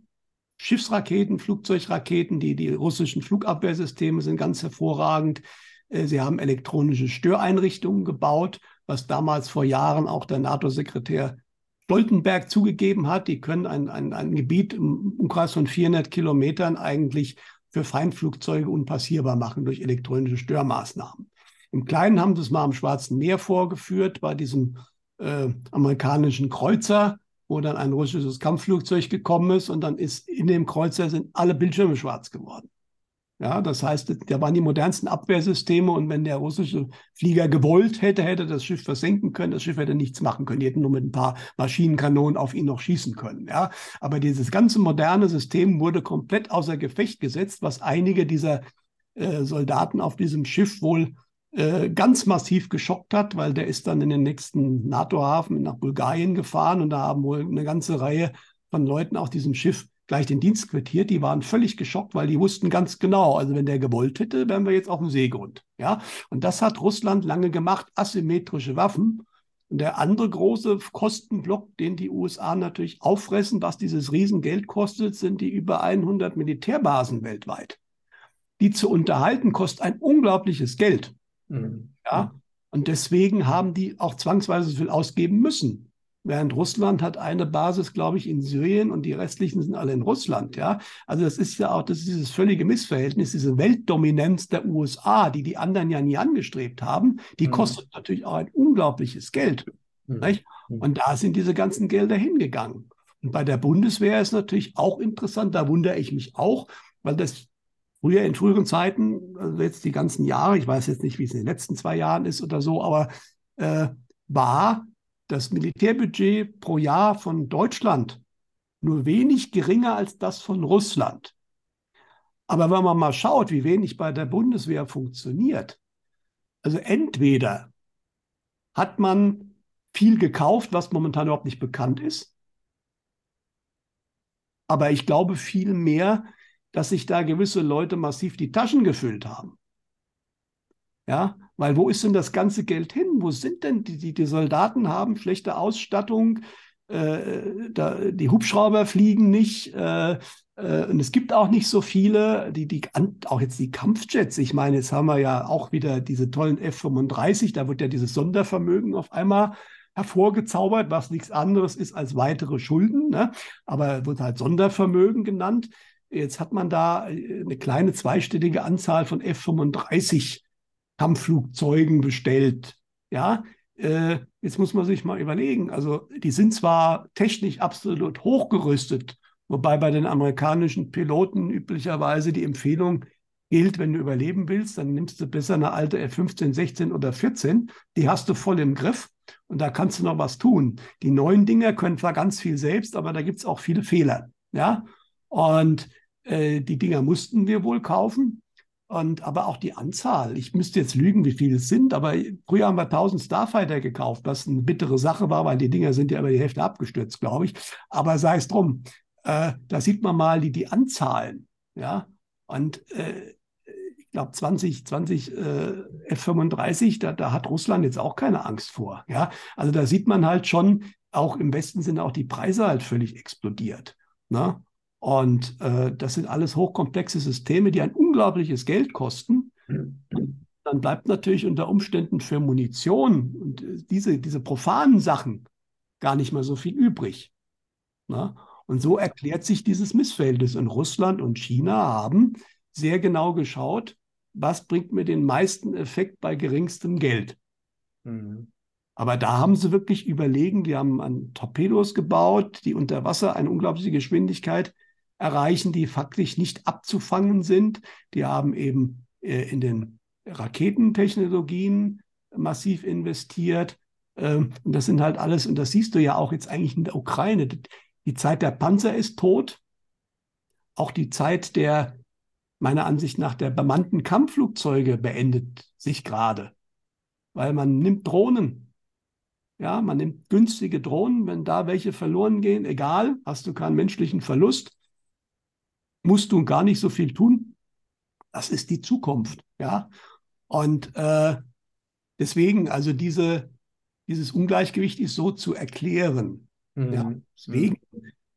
Schiffsraketen, Flugzeugraketen, die, die russischen Flugabwehrsysteme sind ganz hervorragend. Äh, sie haben elektronische Störeinrichtungen gebaut, was damals vor Jahren auch der NATO-Sekretär Stoltenberg zugegeben hat. Die können ein, ein, ein Gebiet im Umkreis von 400 Kilometern eigentlich für Feindflugzeuge unpassierbar machen durch elektronische Störmaßnahmen. Im Kleinen haben sie es mal am Schwarzen Meer vorgeführt, bei diesem äh, amerikanischen Kreuzer, wo dann ein russisches Kampfflugzeug gekommen ist und dann ist in dem Kreuzer sind alle Bildschirme schwarz geworden. Ja, das heißt, da waren die modernsten Abwehrsysteme und wenn der russische Flieger gewollt hätte, hätte das Schiff versenken können. Das Schiff hätte nichts machen können. Die hätten nur mit ein paar Maschinenkanonen auf ihn noch schießen können. Ja, aber dieses ganze moderne System wurde komplett außer Gefecht gesetzt, was einige dieser äh, Soldaten auf diesem Schiff wohl äh, ganz massiv geschockt hat, weil der ist dann in den nächsten NATO-Hafen nach Bulgarien gefahren und da haben wohl eine ganze Reihe von Leuten auf diesem Schiff gleich den Dienst quittiert. Die waren völlig geschockt, weil die wussten ganz genau, also wenn der gewollt hätte, wären wir jetzt auf dem Seegrund. Ja, und das hat Russland lange gemacht, asymmetrische Waffen. Und der andere große Kostenblock, den die USA natürlich auffressen, was dieses Riesengeld kostet, sind die über 100 Militärbasen weltweit. Die zu unterhalten kostet ein unglaubliches Geld. Mhm. Ja, und deswegen haben die auch zwangsweise so viel ausgeben müssen. Während Russland hat eine Basis, glaube ich, in Syrien und die restlichen sind alle in Russland. Ja, also das ist ja auch das ist dieses völlige Missverhältnis, diese Weltdominanz der USA, die die anderen ja nie angestrebt haben. Die mhm. kostet natürlich auch ein unglaubliches Geld. Mhm. mhm. Und da sind diese ganzen Gelder hingegangen. Und bei der Bundeswehr ist natürlich auch interessant. Da wundere ich mich auch, weil das früher in früheren Zeiten, also jetzt die ganzen Jahre, ich weiß jetzt nicht, wie es in den letzten zwei Jahren ist oder so, aber äh, war das Militärbudget pro Jahr von Deutschland nur wenig geringer als das von Russland. Aber wenn man mal schaut, wie wenig bei der Bundeswehr funktioniert, also entweder hat man viel gekauft, was momentan überhaupt nicht bekannt ist, aber ich glaube viel mehr, dass sich da gewisse Leute massiv die Taschen gefüllt haben. Ja, weil wo ist denn das ganze Geld hin? Wo sind denn die, die, die Soldaten haben schlechte Ausstattung, äh, da, die Hubschrauber fliegen nicht, äh, Äh, und es gibt auch nicht so viele, die, die, auch jetzt die Kampfjets. Ich meine, jetzt haben wir ja auch wieder diese tollen F-35, da wird ja dieses Sondervermögen auf einmal hervorgezaubert, was nichts anderes ist als weitere Schulden, ne? aber wird halt Sondervermögen genannt. Jetzt hat man da äh, eine kleine zweistellige Anzahl von F-35 Kampfflugzeugen bestellt. Ja, äh, jetzt muss man sich mal überlegen. Also die sind zwar technisch absolut hochgerüstet, wobei bei den amerikanischen Piloten üblicherweise die Empfehlung gilt, wenn du überleben willst, dann nimmst du besser eine alte F-15, 16 oder 14. Die hast du voll im Griff und da kannst du noch was tun. Die neuen Dinger können zwar ganz viel selbst, aber da gibt es auch viele Fehler. Ja, und äh, die Dinger mussten wir wohl kaufen. Und aber auch die Anzahl, ich müsste jetzt lügen, wie viele es sind, aber früher haben wir 1000 Starfighter gekauft, was eine bittere Sache war, weil die Dinger sind ja über die Hälfte abgestürzt, glaube ich. Aber sei es drum, äh, da sieht man mal die, die Anzahlen, ja. Und äh, ich glaube 20, 20 äh, F-35, da, da hat Russland jetzt auch keine Angst vor, ja. Also da sieht man halt schon, auch im besten Sinne auch die Preise halt völlig explodiert. Ne? Und äh, das sind alles hochkomplexe Systeme, die ein unglaubliches Geld kosten. Und dann bleibt natürlich unter Umständen für Munition und äh, diese, diese profanen Sachen gar nicht mehr so viel übrig. Na? Ne? Und so erklärt sich dieses Missverhältnis. Und Russland und China haben sehr genau geschaut, was bringt mir den meisten Effekt bei geringstem Geld. Mhm. Aber da haben sie wirklich überlegen, die haben an Torpedos gebaut, die unter Wasser eine unglaubliche Geschwindigkeit erreichen, die faktisch nicht abzufangen sind. Die haben eben äh, in den Raketentechnologien massiv investiert. Ähm, und das sind halt alles, und das siehst du ja auch jetzt eigentlich in der Ukraine. Die Zeit der Panzer ist tot. Auch die Zeit der, meiner Ansicht nach, der bemannten Kampfflugzeuge beendet sich gerade. Weil man nimmt Drohnen. Ja, man nimmt günstige Drohnen. Wenn da welche verloren gehen, egal, hast du keinen menschlichen Verlust musst du gar nicht so viel tun. Das ist die Zukunft, ja. Und äh, deswegen, also diese, dieses Ungleichgewicht ist so zu erklären. Mhm. Ja. Deswegen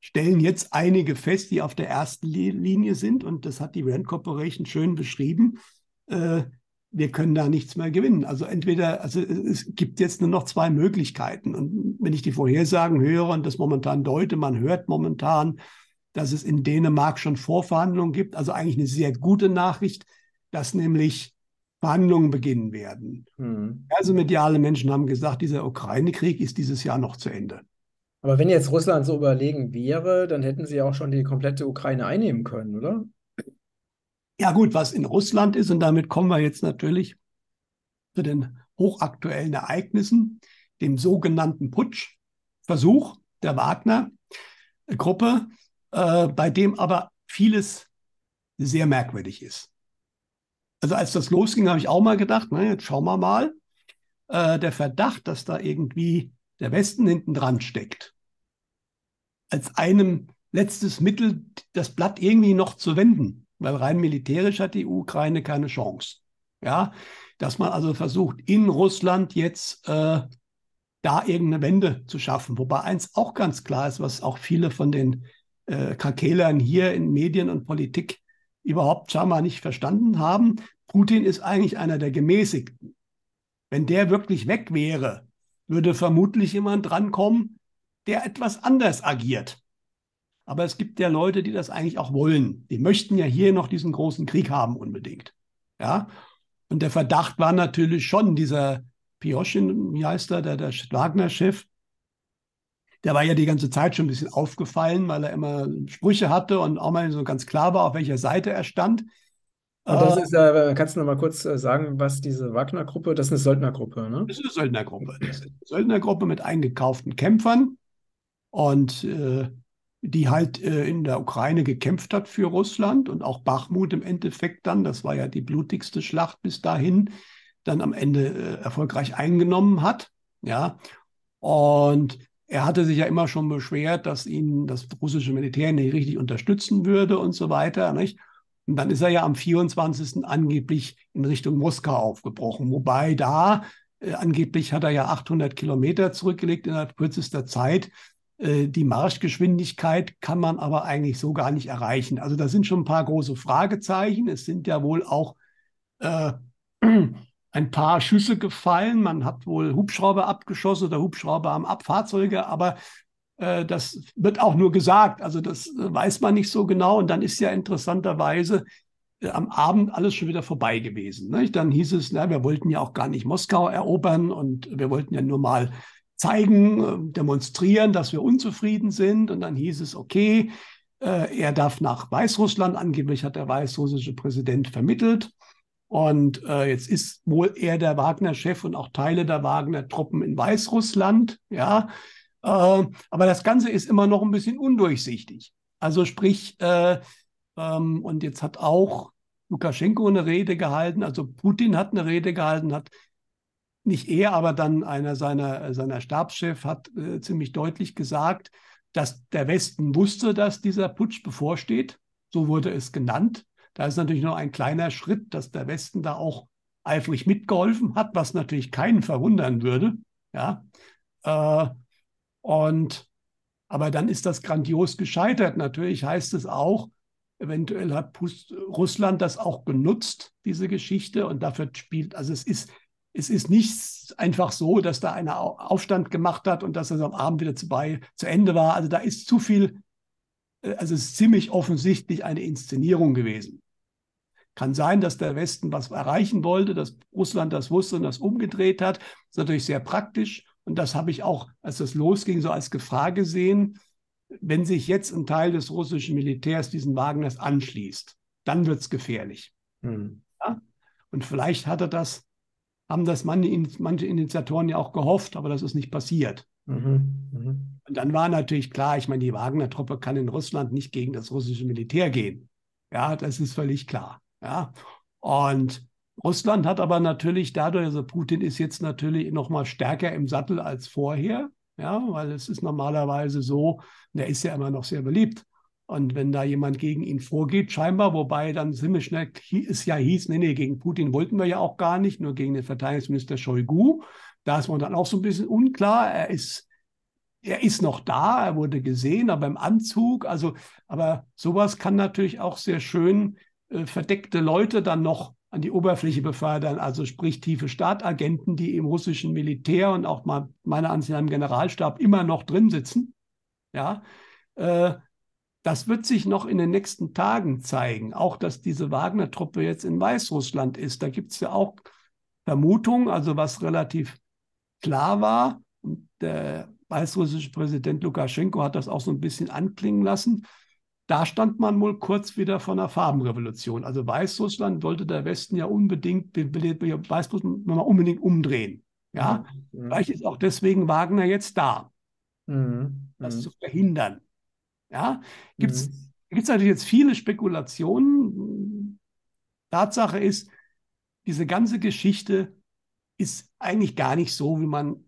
stellen jetzt einige fest, die auf der ersten Linie sind, und das hat die Rand Corporation schön beschrieben. Äh, wir können da nichts mehr gewinnen. Also entweder, also es gibt jetzt nur noch zwei Möglichkeiten. Und wenn ich die Vorhersagen höre und das momentan deute, man hört momentan, dass es in Dänemark schon Vorverhandlungen gibt. Also eigentlich eine sehr gute Nachricht, dass nämlich Verhandlungen beginnen werden. Hm. Also mediale Menschen haben gesagt, dieser Ukraine-Krieg ist dieses Jahr noch zu Ende. Aber wenn jetzt Russland so überlegen wäre, dann hätten sie auch schon die komplette Ukraine einnehmen können, oder? Ja gut, was in Russland ist, und damit kommen wir jetzt natürlich zu den hochaktuellen Ereignissen, dem sogenannten Putschversuch der Wagner-Gruppe, äh, bei dem aber vieles sehr merkwürdig ist. Also als das losging, habe ich auch mal gedacht, na, jetzt schauen wir mal. Äh, der Verdacht, dass da irgendwie der Westen hinten dran steckt, als einem letztes Mittel, das Blatt irgendwie noch zu wenden, weil rein militärisch hat die Ukraine keine Chance. Ja, dass man also versucht, in Russland jetzt äh, da irgendeine Wende zu schaffen. Wobei eins auch ganz klar ist, was auch viele von den äh, Krakelern hier in Medien und Politik überhaupt scheinbar nicht verstanden haben. Putin ist eigentlich einer der Gemäßigten. Wenn der wirklich weg wäre, würde vermutlich jemand drankommen, der etwas anders agiert. Aber es gibt ja Leute, die das eigentlich auch wollen. Die möchten ja hier noch diesen großen Krieg haben unbedingt. Ja. Und der Verdacht war natürlich schon dieser Pioschin, wie heißt er, der, der Wagner-Chef, der war ja die ganze Zeit schon ein bisschen aufgefallen, weil er immer Sprüche hatte und auch mal so ganz klar war, auf welcher Seite er stand. das ist, äh, kannst du noch mal kurz äh, sagen, was diese Wagner-Gruppe, das ist eine Söldnergruppe, ne? Das ist eine Söldnergruppe. Das ist eine Söldnergruppe mit eingekauften Kämpfern und äh, die halt äh, in der Ukraine gekämpft hat für Russland und auch Bachmut im Endeffekt dann, das war ja die blutigste Schlacht bis dahin, dann am Ende äh, erfolgreich eingenommen hat. Ja, und er hatte sich ja immer schon beschwert, dass ihn das russische Militär nicht richtig unterstützen würde und so weiter. Nicht? Und dann ist er ja am 24. angeblich in Richtung Moskau aufgebrochen. Wobei da äh, angeblich hat er ja 800 Kilometer zurückgelegt innerhalb kürzester Zeit. Äh, die Marschgeschwindigkeit kann man aber eigentlich so gar nicht erreichen. Also da sind schon ein paar große Fragezeichen. Es sind ja wohl auch äh, ein paar Schüsse gefallen. Man hat wohl Hubschrauber abgeschossen oder Hubschrauber am Abfahrzeuge, aber äh, das wird auch nur gesagt. Also das äh, weiß man nicht so genau. Und dann ist ja interessanterweise äh, am Abend alles schon wieder vorbei gewesen. Nicht? Dann hieß es, na, wir wollten ja auch gar nicht Moskau erobern und wir wollten ja nur mal zeigen, demonstrieren, dass wir unzufrieden sind. Und dann hieß es, okay, er darf nach Weißrussland, angeblich hat der weißrussische Präsident vermittelt. Und äh, jetzt ist wohl er der Wagner-Chef und auch Teile der Wagner-Truppen in Weißrussland. Ja, äh, aber das Ganze ist immer noch ein bisschen undurchsichtig. Also sprich, äh, ähm, und jetzt hat auch Lukaschenko eine Rede gehalten, also Putin hat eine Rede gehalten, hat nicht er, aber dann einer seiner, seiner Stabschef hat äh, ziemlich deutlich gesagt, dass der Westen wusste, dass dieser Putsch bevorsteht. So wurde es genannt. Da ist natürlich noch ein kleiner Schritt, dass der Westen da auch eifrig mitgeholfen hat, was natürlich keinen verwundern würde. Ja. Äh, und aber dann ist das grandios gescheitert. Natürlich heißt es auch, eventuell hat Pust Russland das auch genutzt, diese Geschichte, und dafür spielt, also es ist, es ist nicht einfach so, dass da einer Aufstand gemacht hat und dass das am Abend wieder zu, bei, zu Ende war. Also da ist zu viel, äh, also es ist ziemlich offensichtlich eine Inszenierung gewesen. Kann sein, dass der Westen was erreichen wollte, dass Russland das wusste und das umgedreht hat. Das ist natürlich sehr praktisch. Und das habe ich auch, als das losging, so als Gefahr gesehen. Wenn sich jetzt ein Teil des russischen Militärs diesen Wagners anschließt, dann wird es gefährlich. Hm. Ja? Und vielleicht hatte das, haben das manche Initiatoren ja auch gehofft, aber das ist nicht passiert. Mhm. Mhm. Und dann war natürlich klar, ich meine, die Wagner-Truppe kann in Russland nicht gegen das russische Militär gehen. Ja, das ist völlig klar. Ja, und Russland hat aber natürlich dadurch, also Putin ist jetzt natürlich noch mal stärker im Sattel als vorher, ja, weil es ist normalerweise so, der ist ja immer noch sehr beliebt. Und wenn da jemand gegen ihn vorgeht, scheinbar, wobei dann ziemlich schnell es ja hieß, nee, nee, gegen Putin wollten wir ja auch gar nicht, nur gegen den Verteidigungsminister Shoigu. Da ist man dann auch so ein bisschen unklar. Er ist, er ist noch da, er wurde gesehen, aber im Anzug. Also, aber sowas kann natürlich auch sehr schön äh, verdeckte Leute dann noch an die Oberfläche befördern, also sprich tiefe Staatagenten, die im russischen Militär und auch mal meiner Ansicht nach im Generalstab immer noch drin sitzen. Ja, äh, das wird sich noch in den nächsten Tagen zeigen. Auch, dass diese Wagner-Truppe jetzt in Weißrussland ist. Da gibt es ja auch Vermutungen, also was relativ klar war. Und der weißrussische Präsident Lukaschenko hat das auch so ein bisschen anklingen lassen. Da stand man wohl kurz wieder vor einer Farbenrevolution. Also Weißrussland wollte der Westen ja unbedingt, Weißrussland mal unbedingt umdrehen. Ja, mhm. vielleicht ist auch deswegen Wagner jetzt da, mhm. das mhm. zu verhindern. Ja, gibt es mhm. natürlich jetzt viele Spekulationen. Tatsache ist, diese ganze Geschichte ist eigentlich gar nicht so, wie man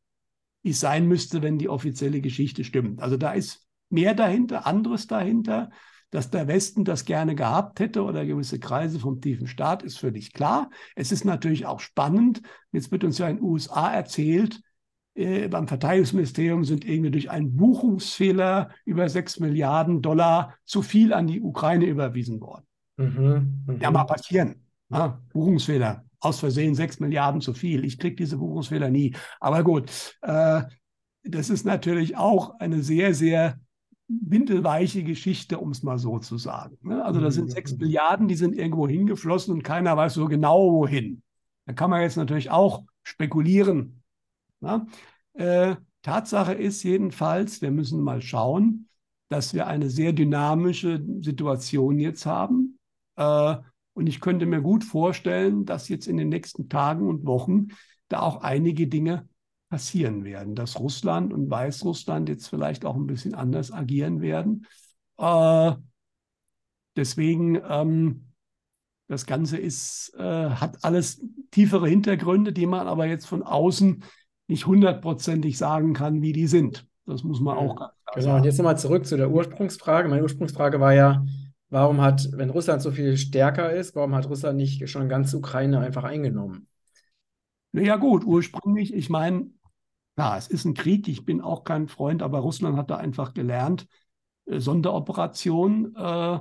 es sein müsste, wenn die offizielle Geschichte stimmt. Also da ist mehr dahinter, anderes dahinter. Dass der Westen das gerne gehabt hätte oder gewisse Kreise vom tiefen Staat, ist völlig klar. Es ist natürlich auch spannend. Jetzt wird uns ja in den USA erzählt, äh, beim Verteidigungsministerium sind irgendwie durch einen Buchungsfehler über 6 Milliarden Dollar zu viel an die Ukraine überwiesen worden. Mhm, mh. Ja, mal passieren. Ja, Buchungsfehler. Aus Versehen 6 Milliarden zu viel. Ich kriege diese Buchungsfehler nie. Aber gut, äh, das ist natürlich auch eine sehr, sehr windelweiche Geschichte, um es mal so zu sagen. Ne? Also da sind mhm. sechs Milliarden, die sind irgendwo hingeflossen und keiner weiß so genau wohin. Da kann man jetzt natürlich auch spekulieren. Ne? Äh, Tatsache ist jedenfalls, wir müssen mal schauen, dass wir eine sehr dynamische Situation jetzt haben. Äh, und ich könnte mir gut vorstellen, dass jetzt in den nächsten Tagen und Wochen da auch einige Dinge passieren werden, dass Russland und Weißrussland jetzt vielleicht auch ein bisschen anders agieren werden. Äh, deswegen, ähm, das Ganze ist, äh, hat alles tiefere Hintergründe, die man aber jetzt von außen nicht hundertprozentig sagen kann, wie die sind. Das muss man auch ganz klar Genau, und jetzt nochmal zurück zu der Ursprungsfrage. Meine Ursprungsfrage war ja, warum hat, wenn Russland so viel stärker ist, warum hat Russland nicht schon ganz Ukraine einfach eingenommen? Naja gut, ursprünglich, ich meine, Klar, es ist ein Krieg, ich bin auch kein Freund, aber Russland hat da einfach gelernt, äh, Sonderoperation. Äh,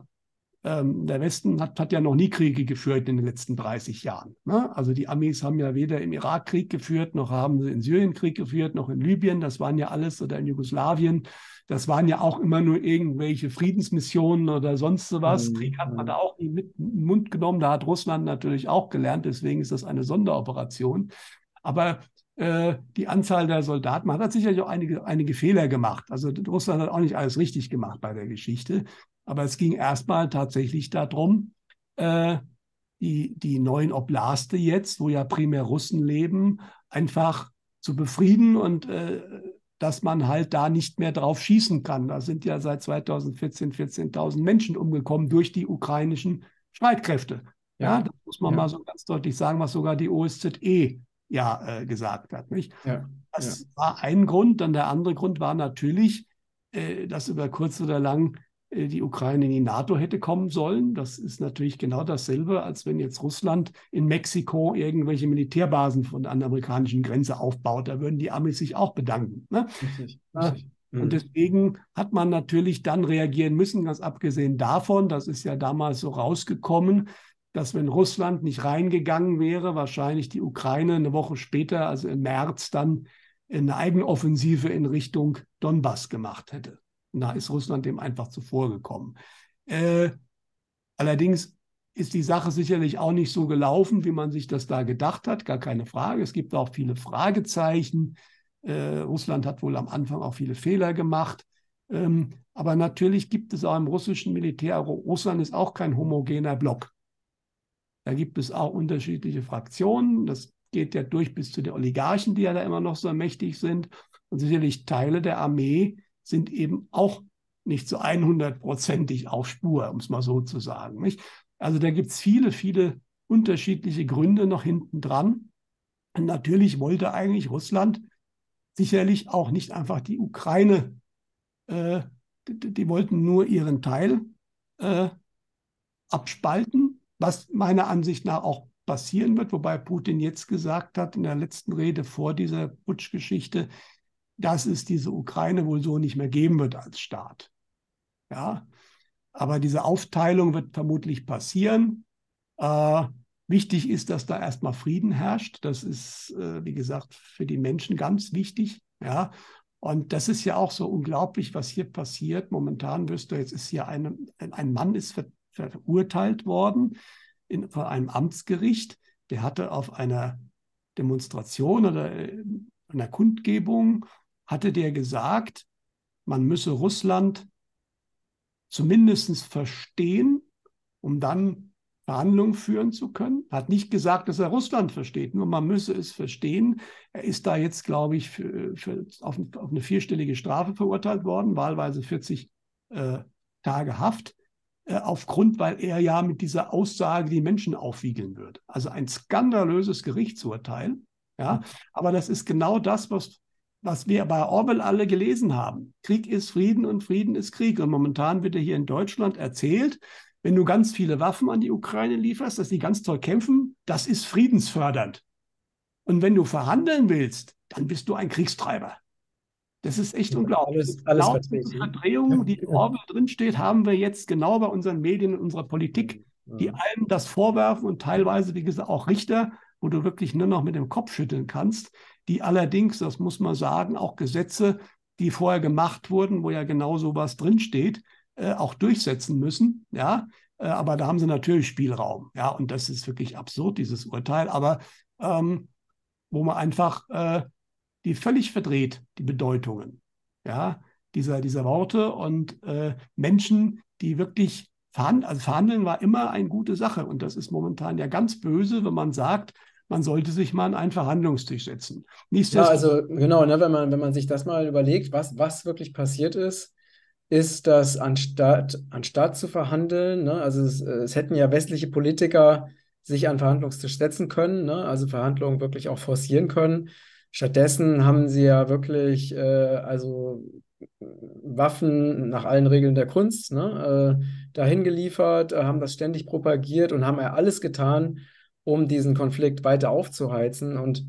ähm, der Westen hat, hat ja noch nie Kriege geführt in den letzten 30 Jahren. Ne? Also die Amis haben ja weder im Irak Krieg geführt, noch haben sie in Syrien Krieg geführt, noch in Libyen. Das waren ja alles oder in Jugoslawien. Das waren ja auch immer nur irgendwelche Friedensmissionen oder sonst was. Mhm. Krieg hat man da auch nie mit in den Mund genommen. Da hat Russland natürlich auch gelernt. Deswegen ist das eine Sonderoperation. Aber äh, die Anzahl der Soldaten, man hat sicherlich auch einige, einige Fehler gemacht. Also Russland hat auch nicht alles richtig gemacht bei der Geschichte. Aber es ging erstmal tatsächlich darum, äh, die, die neuen Oblaste jetzt, wo ja primär Russen leben, einfach zu befrieden und äh, dass man halt da nicht mehr drauf schießen kann. Da sind ja seit 2014 14.000 Menschen umgekommen durch die ukrainischen Streitkräfte. Ja, ja das muss man ja. mal so ganz deutlich sagen, was sogar die OSZE ja äh, gesagt hat. Nicht? Ja. Das war ein Grund. Dann der andere Grund war natürlich, äh, dass über kurz oder lang äh, die Ukraine in die NATO hätte kommen sollen. Das ist natürlich genau dasselbe, als wenn jetzt Russland in Mexiko irgendwelche Militärbasen von der amerikanischen Grenze aufbaut. Da würden die Amis sich auch bedanken. Ne? Richtig, richtig. Und mhm. deswegen hat man natürlich dann reagieren müssen, ganz abgesehen davon, das ist ja damals so rausgekommen, dass wenn Russland nicht reingegangen wäre, wahrscheinlich die Ukraine eine Woche später, also im März, dann eine Eigenoffensive in Richtung Donbass gemacht hätte. Da ist Russland dem einfach zuvor gekommen. Äh, allerdings ist die Sache sicherlich auch nicht so gelaufen, wie man sich das da gedacht hat, gar keine Frage. Es gibt auch viele Fragezeichen. Äh, Russland hat wohl am Anfang auch viele Fehler gemacht. Ähm, aber natürlich gibt es auch im russischen Militär, Russland ist auch kein homogener Block. Da gibt es auch unterschiedliche Fraktionen. Das geht ja durch bis zu den Oligarchen, die ja da immer noch so mächtig sind. Und sicherlich Teile der Armee, sind eben auch nicht so 100%ig auf Spur, um es mal so zu sagen. Nicht? Also da gibt es viele, viele unterschiedliche Gründe noch hinten dran. Natürlich wollte eigentlich Russland sicherlich auch nicht einfach die Ukraine, äh, die, die, wollten nur ihren Teil äh, abspalten, was meiner Ansicht nach auch passieren wird, wobei Putin jetzt gesagt hat in der letzten Rede vor dieser Putschgeschichte, dass es diese Ukraine wohl so nicht mehr geben wird als Staat. Ja, aber diese Aufteilung wird vermutlich passieren. Äh, wichtig ist, dass da erstmal Frieden herrscht. Das ist, äh, wie gesagt, für die Menschen ganz wichtig. Ja, und das ist ja auch so unglaublich, was hier passiert. Momentan wirst du, jetzt ist hier ein, ein Mann ist verurteilt worden in, von einem Amtsgericht. Der hatte auf einer Demonstration oder äh, einer Kundgebung hatte der gesagt, man müsse Russland zumindest verstehen, um dann Verhandlungen führen zu können. Hat nicht gesagt, dass er Russland versteht, nur man müsse es verstehen. Er ist da jetzt, glaube ich, für, für, auf, auf, eine vierstellige Strafe verurteilt worden, wahlweise 40 äh, Tage Haft, aufgrund, weil er ja mit dieser Aussage die Menschen aufwiegeln würde. Also ein skandalöses Gerichtsurteil. Ja, aber das ist genau das, was was wir bei Orwell alle gelesen haben. Krieg ist Frieden und Frieden ist Krieg. Und momentan wird ja hier in Deutschland erzählt, wenn du ganz viele Waffen an die Ukraine lieferst, dass die ganz toll kämpfen, das ist friedensfördernd. Und wenn du verhandeln willst, dann bist du ein Kriegstreiber. Das ist echt ja, unglaublich. Alles, alles diese Verdrehung, die in Orwell drinsteht, haben wir jetzt genau bei unseren Medien und unserer Politik, die allen das vorwerfen und teilweise, wie gesagt, auch Richter, wo du wirklich nur noch mit dem Kopf schütteln kannst die allerdings, das muss man sagen, auch Gesetze, die vorher gemacht wurden, wo ja genau sowas drinsteht, äh, auch durchsetzen müssen. Ja, äh, aber da haben sie natürlich Spielraum. Ja, und das ist wirklich absurd, dieses Urteil. Aber ähm, wo man einfach äh, die völlig verdreht, die Bedeutungen ja, dieser, dieser Worte und äh, Menschen, die wirklich verhandeln, also verhandeln war immer eine gute Sache. Und das ist momentan ja ganz böse, wenn man sagt, man sollte sich mal an einen Verhandlungstisch setzen. Ja, also genau, ne, wenn, man, wenn man sich das mal überlegt, was, was wirklich passiert ist, ist, dass anstatt, anstatt zu verhandeln, ne, also es, es hätten ja westliche Politiker sich an den Verhandlungstisch setzen können, ne, also Verhandlungen wirklich auch forcieren können. Stattdessen haben sie ja wirklich äh, also Waffen nach allen Regeln der Kunst ne, äh, dahin geliefert, äh, haben das ständig propagiert und haben ja alles getan, um diesen Konflikt weiter aufzuheizen. Und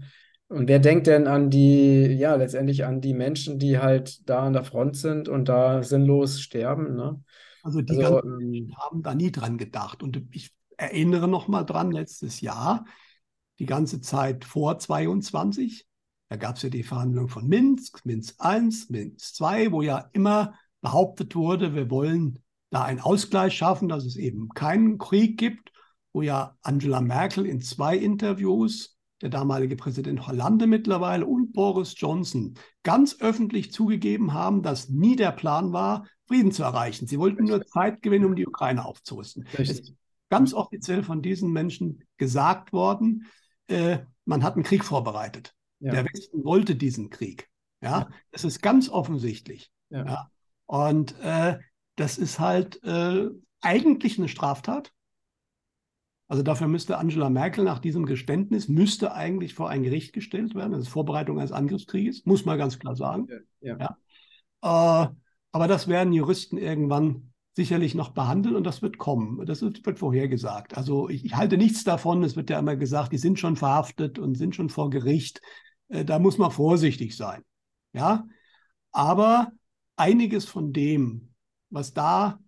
Und wer denkt denn an die, ja, letztendlich an die Menschen, die halt da an der Front sind und da sinnlos sterben, ne? Also die Also, ganzen Menschen haben da nie dran gedacht. Und ich erinnere noch mal dran, letztes Jahr, die ganze Zeit vor 22, da gab es ja die Verhandlungen von Minsk, Minsk I, Minsk II, wo ja immer behauptet wurde, wir wollen da einen Ausgleich schaffen, dass es eben keinen Krieg gibt, wo ja Angela Merkel in zwei Interviews, der damalige Präsident Hollande mittlerweile und Boris Johnson ganz öffentlich zugegeben haben, dass nie der Plan war, Frieden zu erreichen. Sie wollten nur Zeit gewinnen, um die Ukraine aufzurüsten. Es ist ganz offiziell von diesen Menschen gesagt worden, äh, man hat einen Krieg vorbereitet. Ja. Der Westen wollte diesen Krieg. Ja, ja. das ist ganz offensichtlich. Ja. ja. Und äh, das ist halt äh, eigentlich eine Straftat. Also dafür müsste Angela Merkel nach diesem Geständnis müsste eigentlich vor ein Gericht gestellt werden. Das ist Vorbereitung eines Angriffskrieges, muss man ganz klar sagen. Ja. Ja. Äh, aber das werden Juristen irgendwann sicherlich noch behandeln und das wird kommen. Das wird vorhergesagt. Also ich, ich, halte nichts davon. Es wird ja immer gesagt, die sind schon verhaftet und sind schon vor Gericht. Äh, da muss man vorsichtig sein. Ja, aber einiges von dem, was da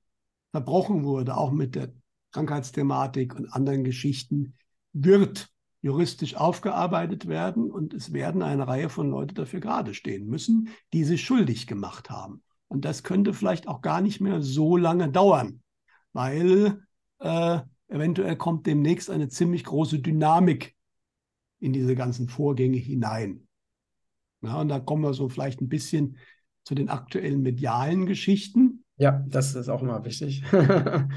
verbrochen wurde, auch mit der Krankheitsthematik und anderen Geschichten, wird juristisch aufgearbeitet werden und es werden eine Reihe von Leuten dafür gerade stehen müssen, die sich schuldig gemacht haben. Und das könnte vielleicht auch gar nicht mehr so lange dauern, weil äh, eventuell kommt demnächst eine ziemlich große Dynamik in diese ganzen Vorgänge hinein. Ja, und da kommen wir so vielleicht ein bisschen zu den aktuellen medialen Geschichten. Ja, das ist auch immer wichtig.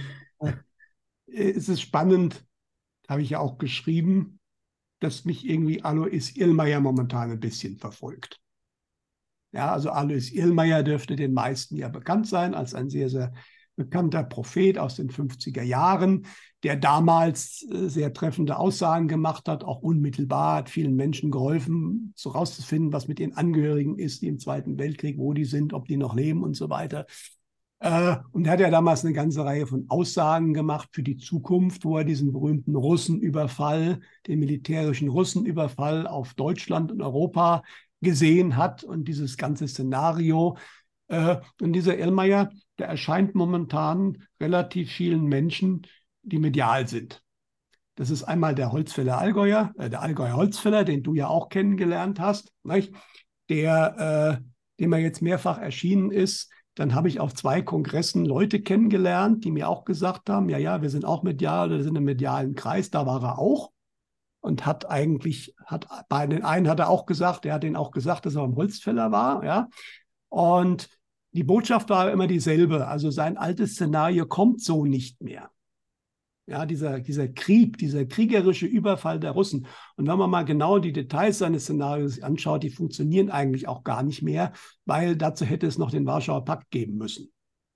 es ist spannend, habe ich ja auch geschrieben, dass mich irgendwie Alois Illmeier momentan ein bisschen verfolgt. Ja, also Alois Illmeier dürfte den meisten ja bekannt sein als ein sehr, sehr bekannter Prophet aus den 50er Jahren, der damals äh, sehr treffende Aussagen gemacht hat, auch unmittelbar, hat vielen Menschen geholfen, so rauszufinden, was mit ihren Angehörigen ist, die im Zweiten Weltkrieg, wo die sind, ob die noch leben und so weiter. Äh, und er hat ja damals eine ganze Reihe von Aussagen gemacht für die Zukunft, wo er diesen berühmten Russenüberfall, den militärischen Russenüberfall auf Deutschland und Europa gesehen hat und dieses ganze Szenario. Äh, und dieser Ellmeier, der erscheint momentan relativ vielen Menschen, die medial sind. Das ist einmal der Holzfäller Allgäuer, äh, der Allgäuer Holzfäller, den du ja auch kennengelernt hast, nicht? der, äh, dem er jetzt mehrfach erschienen ist. Dann habe ich auf zwei Kongressen Leute kennengelernt, die mir auch gesagt haben, ja, ja, wir sind auch medial, wir sind im medialen Kreis, da war er auch. Und hat eigentlich, hat bei den einen hat er auch gesagt, er hat den auch gesagt, dass er ein Holzfäller war, ja. Und die Botschaft war immer dieselbe. Also sein altes Szenario kommt so nicht mehr. Ja, dieser, dieser Krieg, dieser kriegerische Überfall der Russen. Und wenn man mal genau die Details seines Szenarios anschaut, die funktionieren eigentlich auch gar nicht mehr, weil dazu hätte es noch den Warschauer Pakt geben müssen.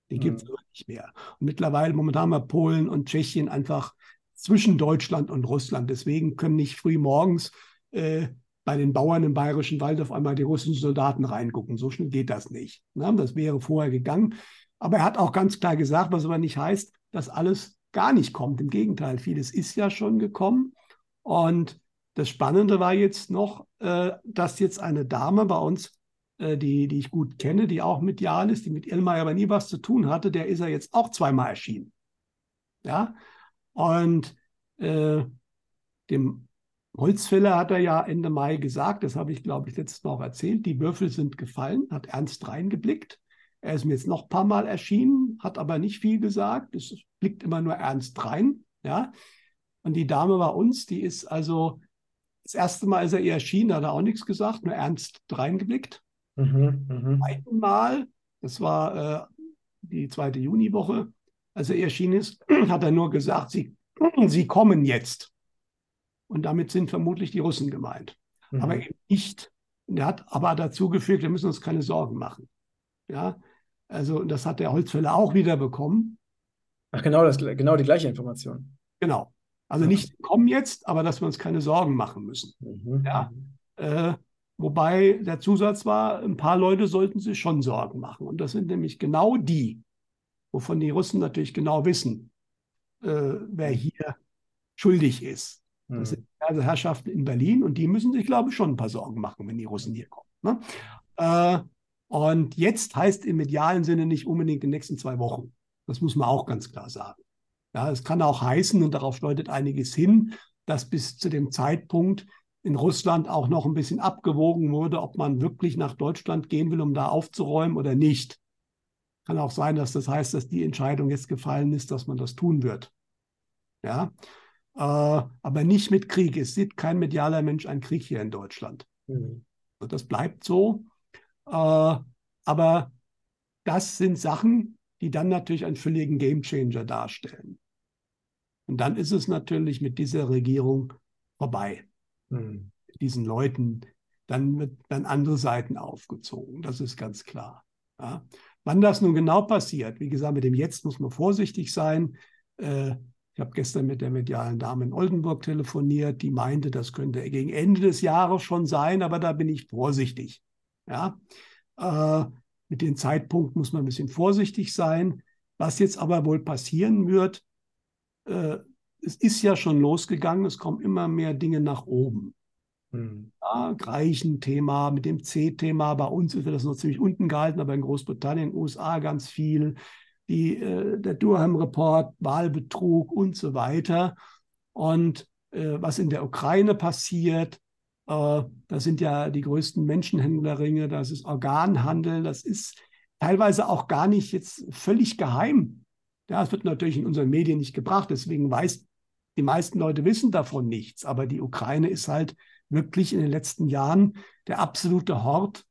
Den gibt es nicht mehr. Und mittlerweile, momentan haben wir Polen und Tschechien einfach zwischen Deutschland und Russland. Deswegen können nicht früh morgens äh, bei den Bauern im Bayerischen Wald auf einmal die russischen Soldaten reingucken. So schnell geht das nicht. Ne? Das wäre vorher gegangen. Aber er hat auch ganz klar gesagt, was aber nicht heißt, dass alles gar nicht kommt. Im Gegenteil, vieles ist ja schon gekommen. Und das Spannende war jetzt noch, äh, dass jetzt eine Dame bei uns, äh, die, die ich gut kenne, die auch medial ist, die mit Elmar aber nie was zu tun hatte, der ist ja jetzt auch zweimal erschienen. Ja, und äh, dem Holzfäller hat er ja Ende Mai gesagt, das habe ich, glaube ich, letztes Mal auch erzählt, die Würfel sind gefallen, hat ernst reingeblickt. Er ist mir jetzt noch ein paar Mal erschienen, hat aber nicht viel gesagt. Es blickt immer nur ernst rein. Ja. Und die Dame bei uns, die ist also das erste Mal, als er ihr erschienen, hat er auch nichts gesagt, nur ernst reingeblickt. Mhm, mh. Einmal, das war äh, die zweite Juniwoche, als er erschienen ist, hat er nur gesagt, sie, sie kommen jetzt. Und damit sind vermutlich die Russen gemeint. Mhm. Aber eben nicht. Er hat aber dazu gefügt, wir müssen uns keine Sorgen machen. Ja, also das hat der Holzfäller auch wieder bekommen. Ach, genau, das, genau die gleiche Information. Genau. Also ja. nicht kommen jetzt, aber dass wir uns keine Sorgen machen müssen. Mhm. Ja. Äh, wobei der Zusatz war, ein paar Leute sollten sich schon Sorgen machen. Und das sind nämlich genau die, wovon die Russen natürlich genau wissen, äh, wer hier schuldig ist. Das sind also Herrschaften in Berlin und die müssen sich, glaube ich, schon ein paar Sorgen machen, wenn die Russen hier kommen. Ne? Äh, und jetzt heißt im medialen Sinne nicht unbedingt in den nächsten zwei Wochen. Das muss man auch ganz klar sagen. Ja, es kann auch heißen, und darauf deutet einiges hin, dass bis zu dem Zeitpunkt in Russland auch noch ein bisschen abgewogen wurde, ob man wirklich nach Deutschland gehen will, um da aufzuräumen oder nicht. Kann auch sein, dass das heißt, dass die Entscheidung jetzt gefallen ist, dass man das tun wird. Ja, aber nicht mit Krieg. Es sieht kein medialer Mensch einen Krieg hier in Deutschland. Mhm. Das bleibt so. Äh, aber das sind Sachen, die dann natürlich einen völligen Gamechanger darstellen. Und dann ist es natürlich mit dieser Regierung vorbei. Mhm. Diesen Leuten, dann wird dann andere Seiten aufgezogen. Das ist ganz klar. Ja. Wann das nun genau passiert, wie gesagt, mit dem Jetzt muss man vorsichtig sein. Äh, ich habe gestern mit der medialen Dame in Oldenburg telefoniert, die meinte, das könnte gegen Ende des Jahres schon sein, aber da bin ich vorsichtig. Ja? Äh, mit dem Zeitpunkt muss man ein bisschen vorsichtig sein. Was jetzt aber wohl passieren wird, äh, es ist ja schon losgegangen, es kommen immer mehr Dinge nach oben. Hm. Ja, Greichen-Thema, mit dem C-Thema, bei uns wird das noch ziemlich unten gehalten, aber in Großbritannien, USA ganz viel die, äh, der Durham-Report, Wahlbetrug und so weiter. Und äh, was in der Ukraine passiert, äh, das sind ja die größten Menschenhändlerringe, das ist Organhandel, das ist teilweise auch gar nicht jetzt völlig geheim. Ja, es wird natürlich in unseren Medien nicht gebracht, deswegen weiß, die meisten Leute wissen davon nichts. Aber die Ukraine ist halt wirklich in den letzten Jahren der absolute Hort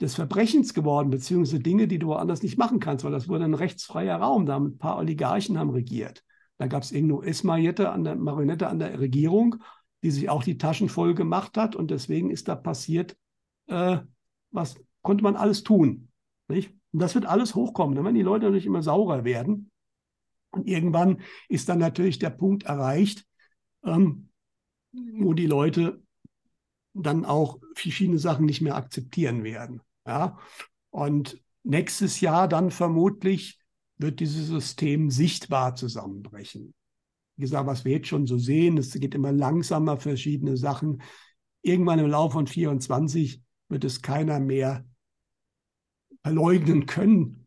des Verbrechens geworden, beziehungsweise Dinge, die du woanders nicht machen kannst, weil das wurde ein rechtsfreier Raum. Da haben ein paar Oligarchen haben regiert. Da gab es irgendeine US-Marionette an, der, Marionette an der Regierung, die sich auch die Taschen voll gemacht hat. Und deswegen ist da passiert, äh, was konnte man alles tun. Nicht? Und das wird alles hochkommen. Dann werden die Leute natürlich immer saurer werden. Und irgendwann ist dann natürlich der Punkt erreicht, ähm, wo die Leute dann auch verschiedene Sachen nicht mehr akzeptieren werden. Ja? Und nächstes Jahr dann vermutlich wird dieses System sichtbar zusammenbrechen. Wie gesagt, was wir jetzt schon so sehen, es geht immer langsamer, verschiedene Sachen. Irgendwann im Laufe von 24 wird es keiner mehr verleugnen können,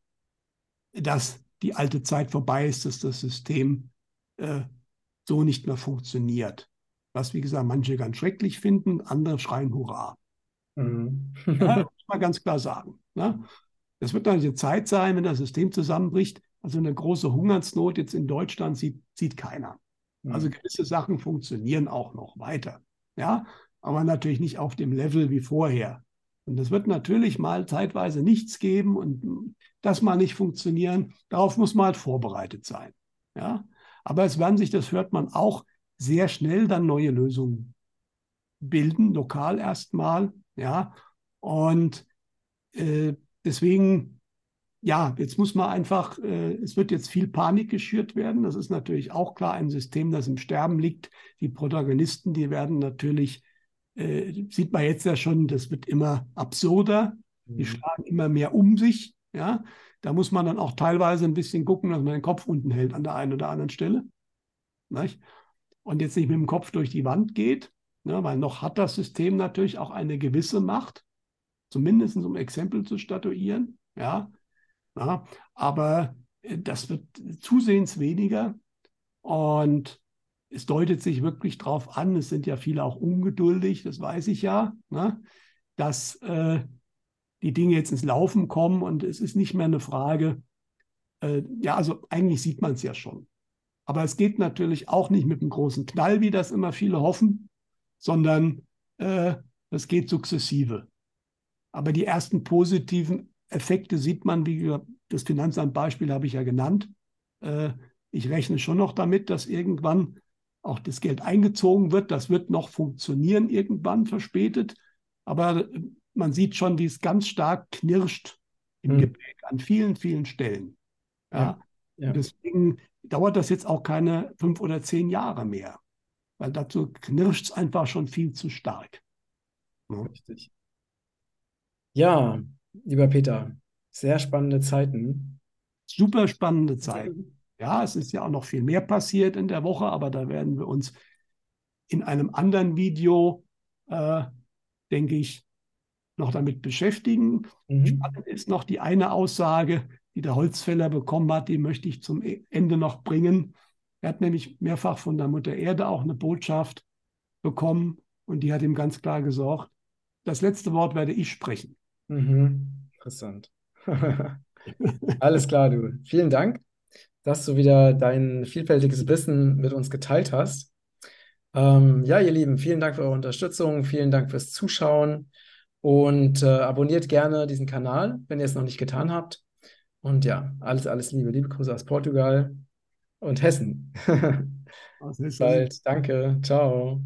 dass die alte Zeit vorbei ist, dass das System äh, so nicht mehr funktioniert. Was, wie gesagt, manche ganz schrecklich finden, andere schreien Hurra. Mhm. ja, man ganz klar sagen. Ne? Das wird dann eine Zeit sein, wenn das System zusammenbricht. Also eine große Hungersnot jetzt in Deutschland sieht, sieht keiner. Mhm. Also gewisse Sachen funktionieren auch noch weiter. Ja, aber natürlich nicht auf dem Level wie vorher. Und es wird natürlich mal zeitweise nichts geben und das mal nicht funktionieren. Darauf muss man halt vorbereitet sein. Ja, aber es werden sich, das hört man auch, sehr schnell dann neue Lösungen bilden, lokal erstmal. Ja, und äh, deswegen, ja, jetzt muss man einfach, äh, es wird jetzt viel Panik geschürt werden. Das ist natürlich auch klar ein System, das im Sterben liegt. Die Protagonisten, die werden natürlich, äh, sieht man jetzt ja schon, das wird immer absurder. Die mhm. schlagen immer mehr um sich. Ja, da muss man dann auch teilweise ein bisschen gucken, dass man den Kopf unten hält an der einen oder anderen Stelle. Nicht? Und jetzt nicht mit dem Kopf durch die Wand geht, ne, weil noch hat das System natürlich auch eine gewisse Macht, zumindest um Exempel zu statuieren. Ja, ja aber äh, das wird zusehends weniger. Und es deutet sich wirklich darauf an, es sind ja viele auch ungeduldig, das weiß ich ja, ne, dass äh, die Dinge jetzt ins Laufen kommen und es ist nicht mehr eine Frage, äh, ja, also eigentlich sieht man es ja schon. Aber es geht natürlich auch nicht mit einem großen Knall, wie das immer viele hoffen, sondern äh, es geht sukzessive. Aber die ersten positiven Effekte sieht man, wie das Finanzamt-Beispiel habe ich ja genannt. Äh, ich rechne schon noch damit, dass irgendwann auch das Geld eingezogen wird. Das wird noch funktionieren, irgendwann verspätet. Aber man sieht schon, wie es ganz stark knirscht im hm. Gepäck an vielen, vielen Stellen. Ja, ja. Deswegen dauert das jetzt auch keine fünf oder zehn Jahre mehr, weil dazu knirscht es einfach schon viel zu stark. Ja. Richtig. Ja, lieber Peter, sehr spannende Zeiten. Super spannende Zeiten. Ja, es ist ja auch noch viel mehr passiert in der Woche, aber da werden wir uns in einem anderen Video, äh, denke ich, noch damit beschäftigen. Mhm. Spannend ist noch die eine Aussage, die der Holzfäller bekommen hat, die möchte ich zum e-, Ende noch bringen. Er hat nämlich mehrfach von der Mutter Erde auch eine Botschaft bekommen und die hat ihm ganz klar gesagt, das letzte Wort werde ich sprechen. Mhm. Interessant. Alles klar, du. Vielen Dank, dass du wieder dein vielfältiges Wissen mit uns geteilt hast. Ähm, ja, ihr Lieben, vielen Dank für eure Unterstützung, vielen Dank fürs Zuschauen und äh, abonniert gerne diesen Kanal, wenn ihr es noch nicht getan habt. Und ja, alles, alles Liebe. Liebe Grüße aus Portugal und Hessen. Bis bald. Danke. Ciao.